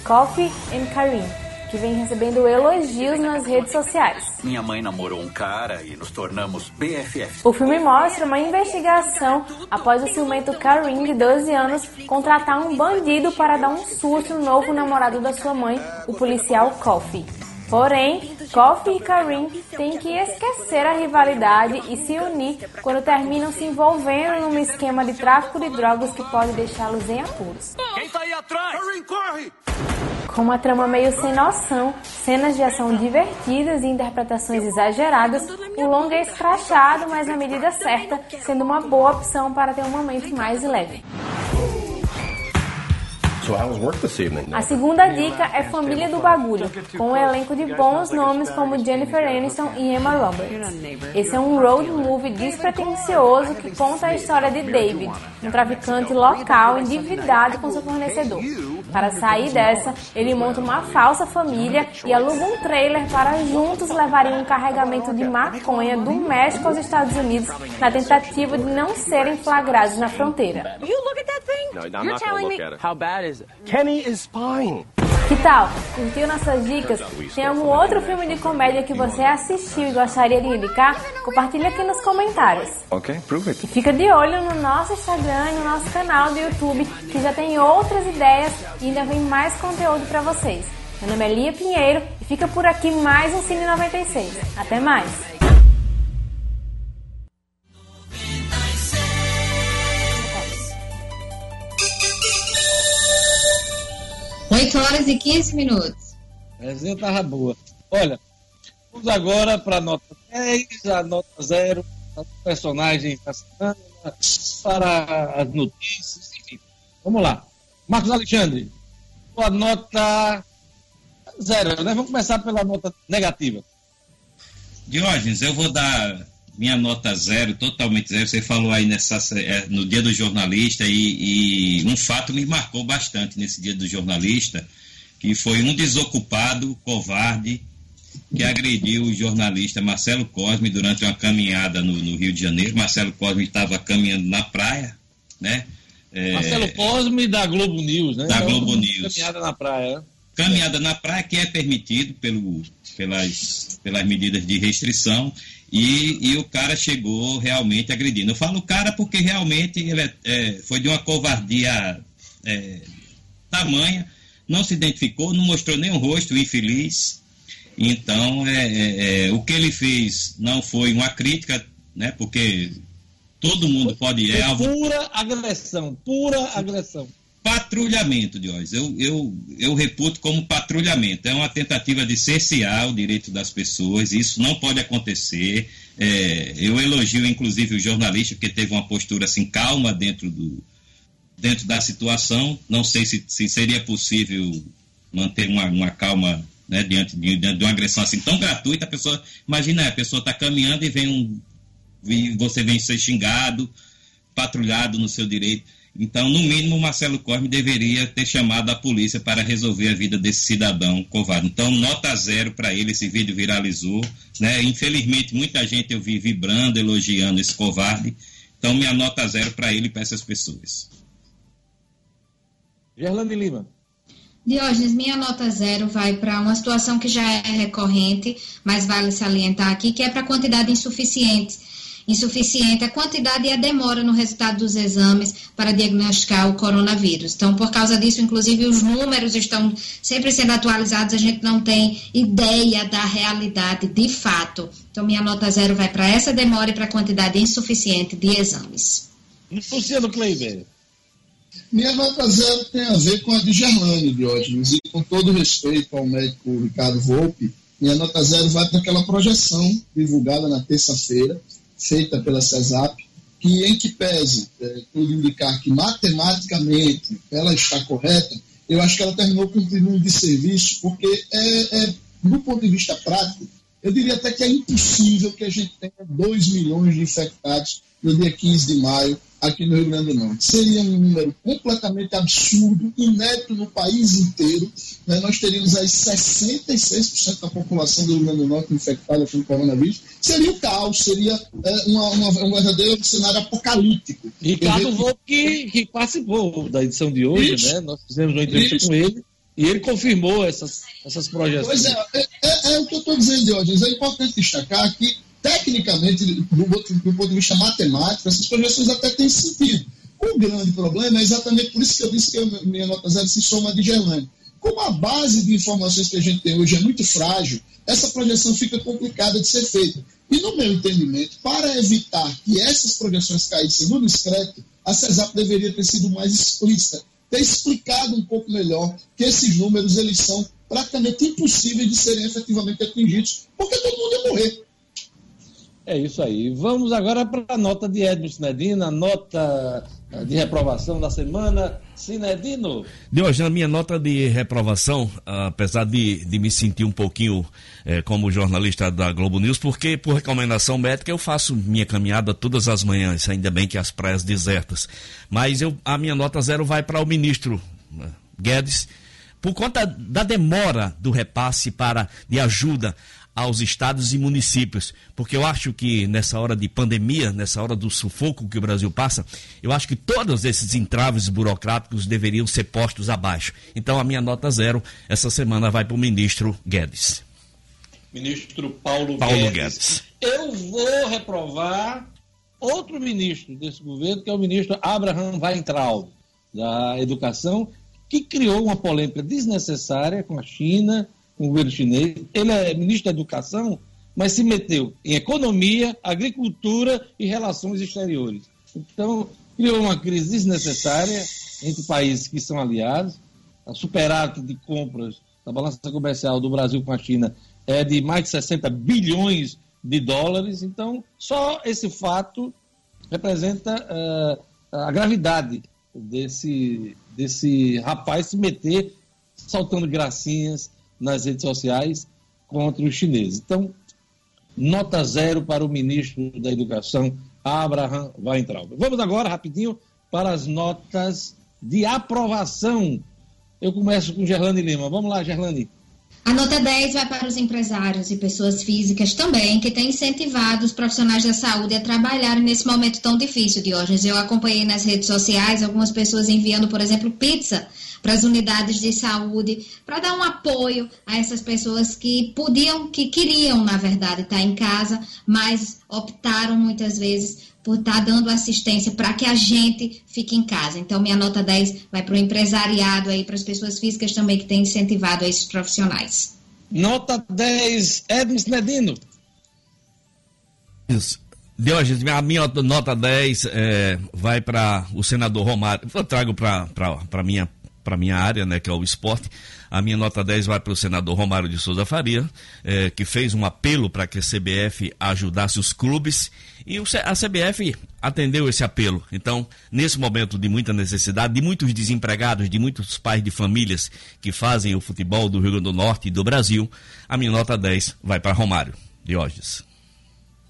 Coffee and Kareem que vem recebendo elogios nas redes sociais. Minha mãe namorou um cara e nos tornamos BFFs. O filme mostra uma investigação após o ciumento Karim, de 12 anos, contratar um bandido para dar um susto no novo namorado da sua mãe, o policial Coffee. Porém, Coffee e Karim têm que esquecer a rivalidade e se unir quando terminam se envolvendo num esquema de tráfico de drogas que pode deixá-los em apuros. Quem tá aí atrás? Karim, corre! Com uma trama meio sem noção, cenas de ação divertidas e interpretações exageradas, o longa é escrachado, mas na medida certa, sendo uma boa opção para ter um momento mais leve. A segunda dica é Família do Bagulho, com um elenco de bons nomes como Jennifer Aniston e Emma Roberts. Esse é um road movie despretensioso que conta a história de David, um traficante local endividado com seu fornecedor. Para sair dessa, ele monta uma falsa família e aluga um trailer para juntos levarem um carregamento de maconha do México aos Estados Unidos na tentativa de não serem flagrados na fronteira. Kenny is fine. Que tal? Curtiu nossas dicas? Tem algum outro filme de comédia que você assistiu e gostaria de indicar? Compartilhe aqui nos comentários. Ok, prove it. E fica de olho no nosso Instagram e no nosso canal do YouTube, que já tem outras ideias e ainda vem mais conteúdo para vocês. Meu nome é Lia Pinheiro e fica por aqui mais um Cine 96. Até mais! 8 horas e 15 minutos. A resenha tava boa. Olha, vamos agora para a nota 10, a nota 0, para personagens da semana, para as notícias, enfim. Vamos lá. Marcos Alexandre, a nota zero, né? Vamos começar pela nota negativa. Diógenes, eu vou dar minha nota zero, totalmente zero. Você falou aí nessa, é, no dia do jornalista e, e, um fato me marcou bastante nesse dia do jornalista, que foi um desocupado, covarde, que agrediu o jornalista Marcelo Cosme durante uma caminhada no, no Rio de Janeiro. Marcelo Cosme estava caminhando na praia, né? É, Marcelo Cosme da Globo News, né? Da então, Globo News. Caminhada na praia. Caminhada na praia que é permitido pelo, pelas, pelas medidas de restrição e, e o cara chegou realmente agredindo. Eu falo cara porque realmente ele é, é, foi de uma covardia é, tamanha, não se identificou, não mostrou nem o rosto, infeliz. Então, é, é, é, o que ele fez não foi uma crítica, né, porque todo mundo pode... É, pura agressão, pura agressão patrulhamento, Diógenes. Eu, eu, eu reputo como patrulhamento. É uma tentativa de cercear o direito das pessoas. Isso não pode acontecer. É, eu elogio, inclusive, o jornalista, que teve uma postura assim calma dentro, do, dentro da situação. Não sei se, se seria possível manter uma, uma calma né, diante de, de, uma agressão assim tão gratuita, a pessoa, imagina, a pessoa está caminhando e vem um, e você vem ser xingado, patrulhado no seu direito. Então, no mínimo, Marcelo Corme deveria ter chamado a polícia para resolver a vida desse cidadão covarde. Então, nota zero para ele, esse vídeo viralizou. Né? Infelizmente, muita gente eu vi vibrando, elogiando esse covarde. Então, minha nota zero para ele e para essas pessoas. Gerlane Lima. Diógenes, minha nota zero vai para uma situação que já é recorrente, mas vale salientar aqui, que é para a quantidade insuficiente insuficiente a quantidade e a demora no resultado dos exames para diagnosticar o coronavírus. Então, por causa disso, inclusive, os números estão sempre sendo atualizados, a gente não tem ideia da realidade de fato. Então, minha nota zero vai para essa demora e para a quantidade insuficiente de exames. Luciano Kleiber. Minha nota zero tem a ver com a de Gerlane, Diógenes, e com todo respeito ao médico Ricardo Volpe, minha nota zero vai para aquela projeção divulgada na terça-feira, feita pela CESAP, que em que pese é, indicar que matematicamente ela está correta, eu acho que ela terminou cumprindo um desserviço, porque é, é, do ponto de vista prático, eu diria até que é impossível que a gente tenha 2 milhões de infectados no dia 15 de maio aqui no Rio Grande do Norte. Seria um número completamente absurdo, inédito no país inteiro. Né? Nós teríamos aí 66% da população do Rio Grande do Norte infectada pelo coronavírus. Seria o caos, seria é, uma, uma, um verdadeiro cenário apocalíptico. Ricardo Volpe, que, que participou da edição de hoje, Isso. né? nós fizemos uma entrevista Isso. com ele. E ele confirmou essas, essas projeções. Pois é, é, é, é o que eu estou dizendo, Diógenes. É importante destacar que tecnicamente, do, do, ponto de vista matemático, essas projeções até têm sentido. O grande problema é exatamente por isso que eu disse que a minha nota zero se soma de Gerlane. Como a base de informações que a gente tem hoje é muito frágil, essa projeção fica complicada de ser feita. E, no meu entendimento, para evitar que essas projeções caíssem no discreto, a CESAP deveria ter sido mais explícita, ter explicado um pouco melhor que esses números eles são praticamente impossíveis de serem efetivamente atingidos, porque todo mundo ia morrer. É isso aí. Vamos agora para a nota de Edmo Sinedino, a nota eh, de reprovação da semana. Sinedino. De hoje, na minha nota de reprovação, apesar de, de me sentir um pouquinho é, como jornalista da Globo News, porque por recomendação médica eu faço minha caminhada todas as manhãs, ainda bem que as praias desertas. Mas eu, a minha nota zero vai para o ministro né, Guedes, por conta da demora do repasse para de ajuda aos estados e municípios, porque eu acho que nessa hora de pandemia, nessa hora do sufoco que o Brasil passa, eu acho que todos esses entraves burocráticos deveriam ser postos abaixo. Então a minha nota zero essa semana vai para o ministro Guedes. Ministro Paulo, Paulo Guedes. Guedes. Eu vou reprovar outro ministro desse governo, que é o ministro Abraham Weintraub, da Educação, que criou uma polêmica desnecessária com a China com o governo chinês. Ele é ministro da Educação, mas se meteu em economia, agricultura e relações exteriores. Então, criou uma crise desnecessária entre países que são aliados. A superávit de compras da balança comercial do Brasil com a China é de mais de 60 bilhões de dólares. Então, só esse fato representa uh, a gravidade desse, desse rapaz se meter saltando gracinhas, nas redes sociais contra os chineses. Então, nota zero para o ministro da Educação, Abraham Weintraub. Vamos agora, rapidinho, para as notas de aprovação. Eu começo com Gerlane Lima. Vamos lá, Gerlane. A nota 10 vai para os empresários e pessoas físicas também, que têm incentivado os profissionais da saúde a trabalharem nesse momento tão difícil, Diógenes. Eu acompanhei nas redes sociais algumas pessoas enviando, por exemplo, pizza para as unidades de saúde, para dar um apoio a essas pessoas que podiam, que queriam, na verdade, estar em casa, mas optaram muitas vezes por estar dando assistência para que a gente fique em casa. Então, minha nota 10 vai para o empresariado aí, para as pessoas físicas também que têm incentivado esses profissionais. Nota 10, Edmis Medino. Isso. Deus, a minha nota 10 é, vai para o senador Romário. Eu trago para a minha para minha área, né, que é o esporte. A minha nota 10 vai para o senador Romário de Souza Faria, é, que fez um apelo para que a CBF ajudasse os clubes e a CBF atendeu esse apelo. Então, nesse momento de muita necessidade, de muitos desempregados, de muitos pais de famílias que fazem o futebol do Rio Grande do Norte e do Brasil, a minha nota 10 vai para Romário Diógenes.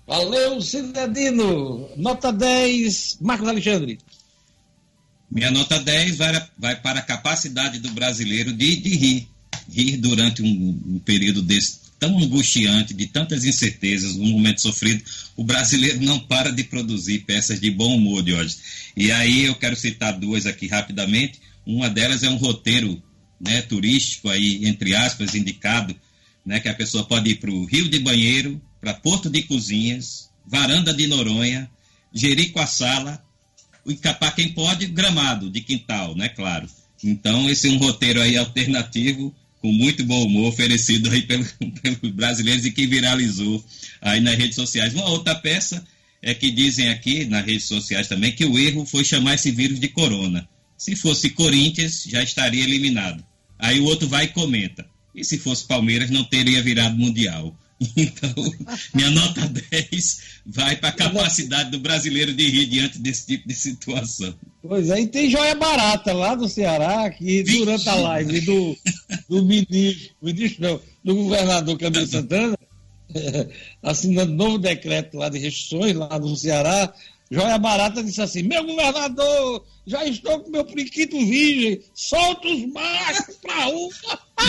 Valeu, Cidadino! Nota 10, Marcos Alexandre. Minha nota 10 vai, vai para a capacidade do brasileiro de, de rir. Rir durante um, um período desse tão angustiante, de tantas incertezas, um momento sofrido, o brasileiro não para de produzir peças de bom humor de hoje. E aí eu quero citar duas aqui rapidamente. Uma delas é um roteiro né, turístico aí, entre aspas, indicado, né, que a pessoa pode ir para o Rio de Banheiro, para Porto de Cozinhas, Varanda de Noronha, Jericoaçala, e para quem pode, Gramado de Quintal, né, claro. Então, esse é um roteiro aí alternativo com muito bom humor, oferecido aí pelo, <laughs> pelos brasileiros e que viralizou aí nas redes sociais. Uma outra peça é que dizem aqui nas redes sociais também que o erro foi chamar esse vírus de corona. Se fosse Corinthians, já estaria eliminado. Aí o outro vai e comenta. E se fosse Palmeiras, não teria virado mundial. Então, minha nota 10 vai para a capacidade do brasileiro de rir diante desse tipo de situação. Pois é, e tem joia barata lá do Ceará, que durante a live do, do ministro, ministro não, do governador Camilo Santana, <laughs> assinando novo decreto lá de restrições lá no Ceará, Joia Barata disse assim: Meu governador, já estou com meu priquito virgem, solta os machos pra rua.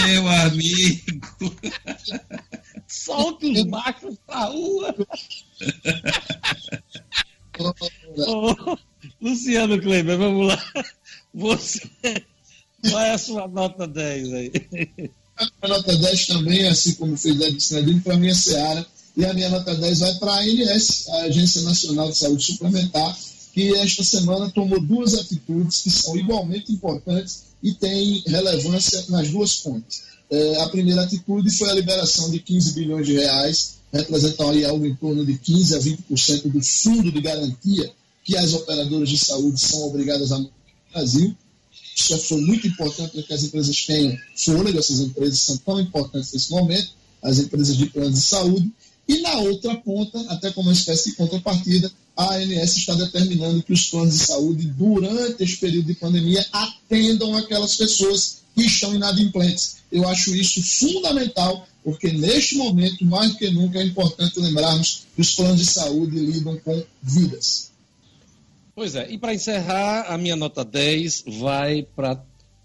Meu amigo. <laughs> Solta os machos pra rua. <laughs> Luciano Kleber, vamos lá. Você, qual é a sua nota 10 aí? A nota 10 também, assim como fez a de para a minha Seara e a minha nota 10 vai para a ANS, a Agência Nacional de Saúde Suplementar, que esta semana tomou duas atitudes que são igualmente importantes e têm relevância nas duas pontes. É, a primeira atitude foi a liberação de 15 bilhões de reais, representaria algo em torno de 15 a 20% do fundo de garantia que as operadoras de saúde são obrigadas a no Brasil. Isso foi muito importante para que as empresas tenham fôlego, essas empresas são tão importantes nesse momento, as empresas de planos de saúde, e na outra ponta, até como uma espécie de contrapartida, a ANS está determinando que os planos de saúde, durante esse período de pandemia, atendam aquelas pessoas que estão inadimplentes. Eu acho isso fundamental, porque neste momento, mais do que nunca, é importante lembrarmos que os planos de saúde lidam com vidas. Pois é, e para encerrar, a minha nota 10 vai para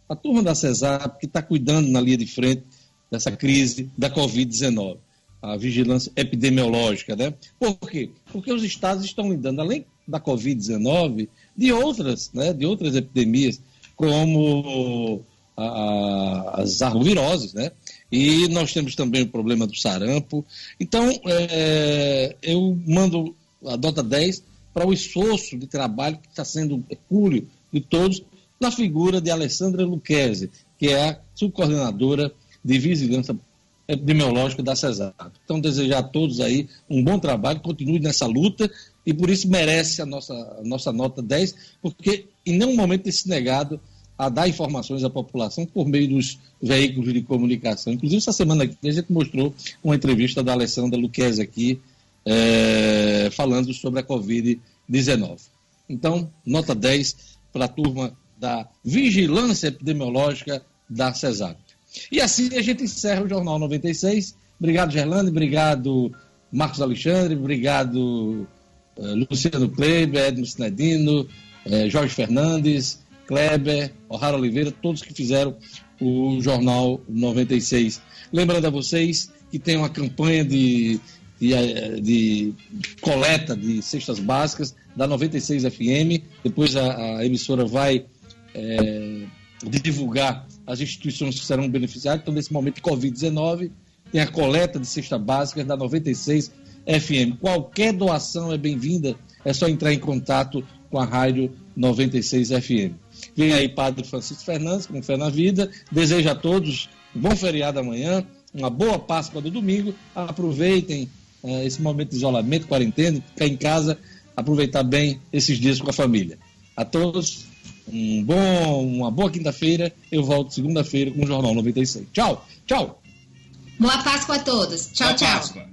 a turma da CESAP, que está cuidando na linha de frente dessa crise da Covid-19 a vigilância epidemiológica, né? Por quê? Porque os estados estão lidando, além da Covid-19, de outras, né? De outras epidemias, como as arboviroses, né? E nós temos também o problema do sarampo. Então, é, eu mando a nota 10 para o esforço de trabalho que está sendo hercúleo de todos na figura de Alessandra Luquezzi, que é a subcoordenadora de vigilância epidemiológico da CESAP. Então, desejar a todos aí um bom trabalho, continue nessa luta e por isso merece a nossa, a nossa nota 10, porque em nenhum momento tem se negado a dar informações à população por meio dos veículos de comunicação. Inclusive, essa semana aqui, a gente mostrou uma entrevista da Alessandra Luquez aqui, é, falando sobre a Covid-19. Então, nota 10 para a turma da Vigilância Epidemiológica da CESAP. E assim a gente encerra o Jornal 96. Obrigado, Gerlando, obrigado, Marcos Alexandre, obrigado, uh, Luciano Kleber, Edmo Sinedino, uh, Jorge Fernandes, Kleber, O'Hara Oliveira, todos que fizeram o Jornal 96. Lembrando a vocês que tem uma campanha de, de, eh, de coleta de cestas básicas da 96 FM. Depois a, a emissora vai é, divulgar as instituições que serão beneficiadas. Então, nesse momento de Covid-19, tem a coleta de cesta básica da 96 FM. Qualquer doação é bem-vinda, é só entrar em contato com a rádio 96 FM. Vem aí Padre Francisco Fernandes, com Fé na Vida. Desejo a todos um bom feriado amanhã, uma boa Páscoa do domingo. Aproveitem uh, esse momento de isolamento, quarentena, ficar em casa, aproveitar bem esses dias com a família. A todos, um bom, uma boa quinta-feira. Eu volto segunda-feira com o Jornal 96. Tchau, tchau. Boa Páscoa a todos. Tchau, Boa tchau. Páscoa.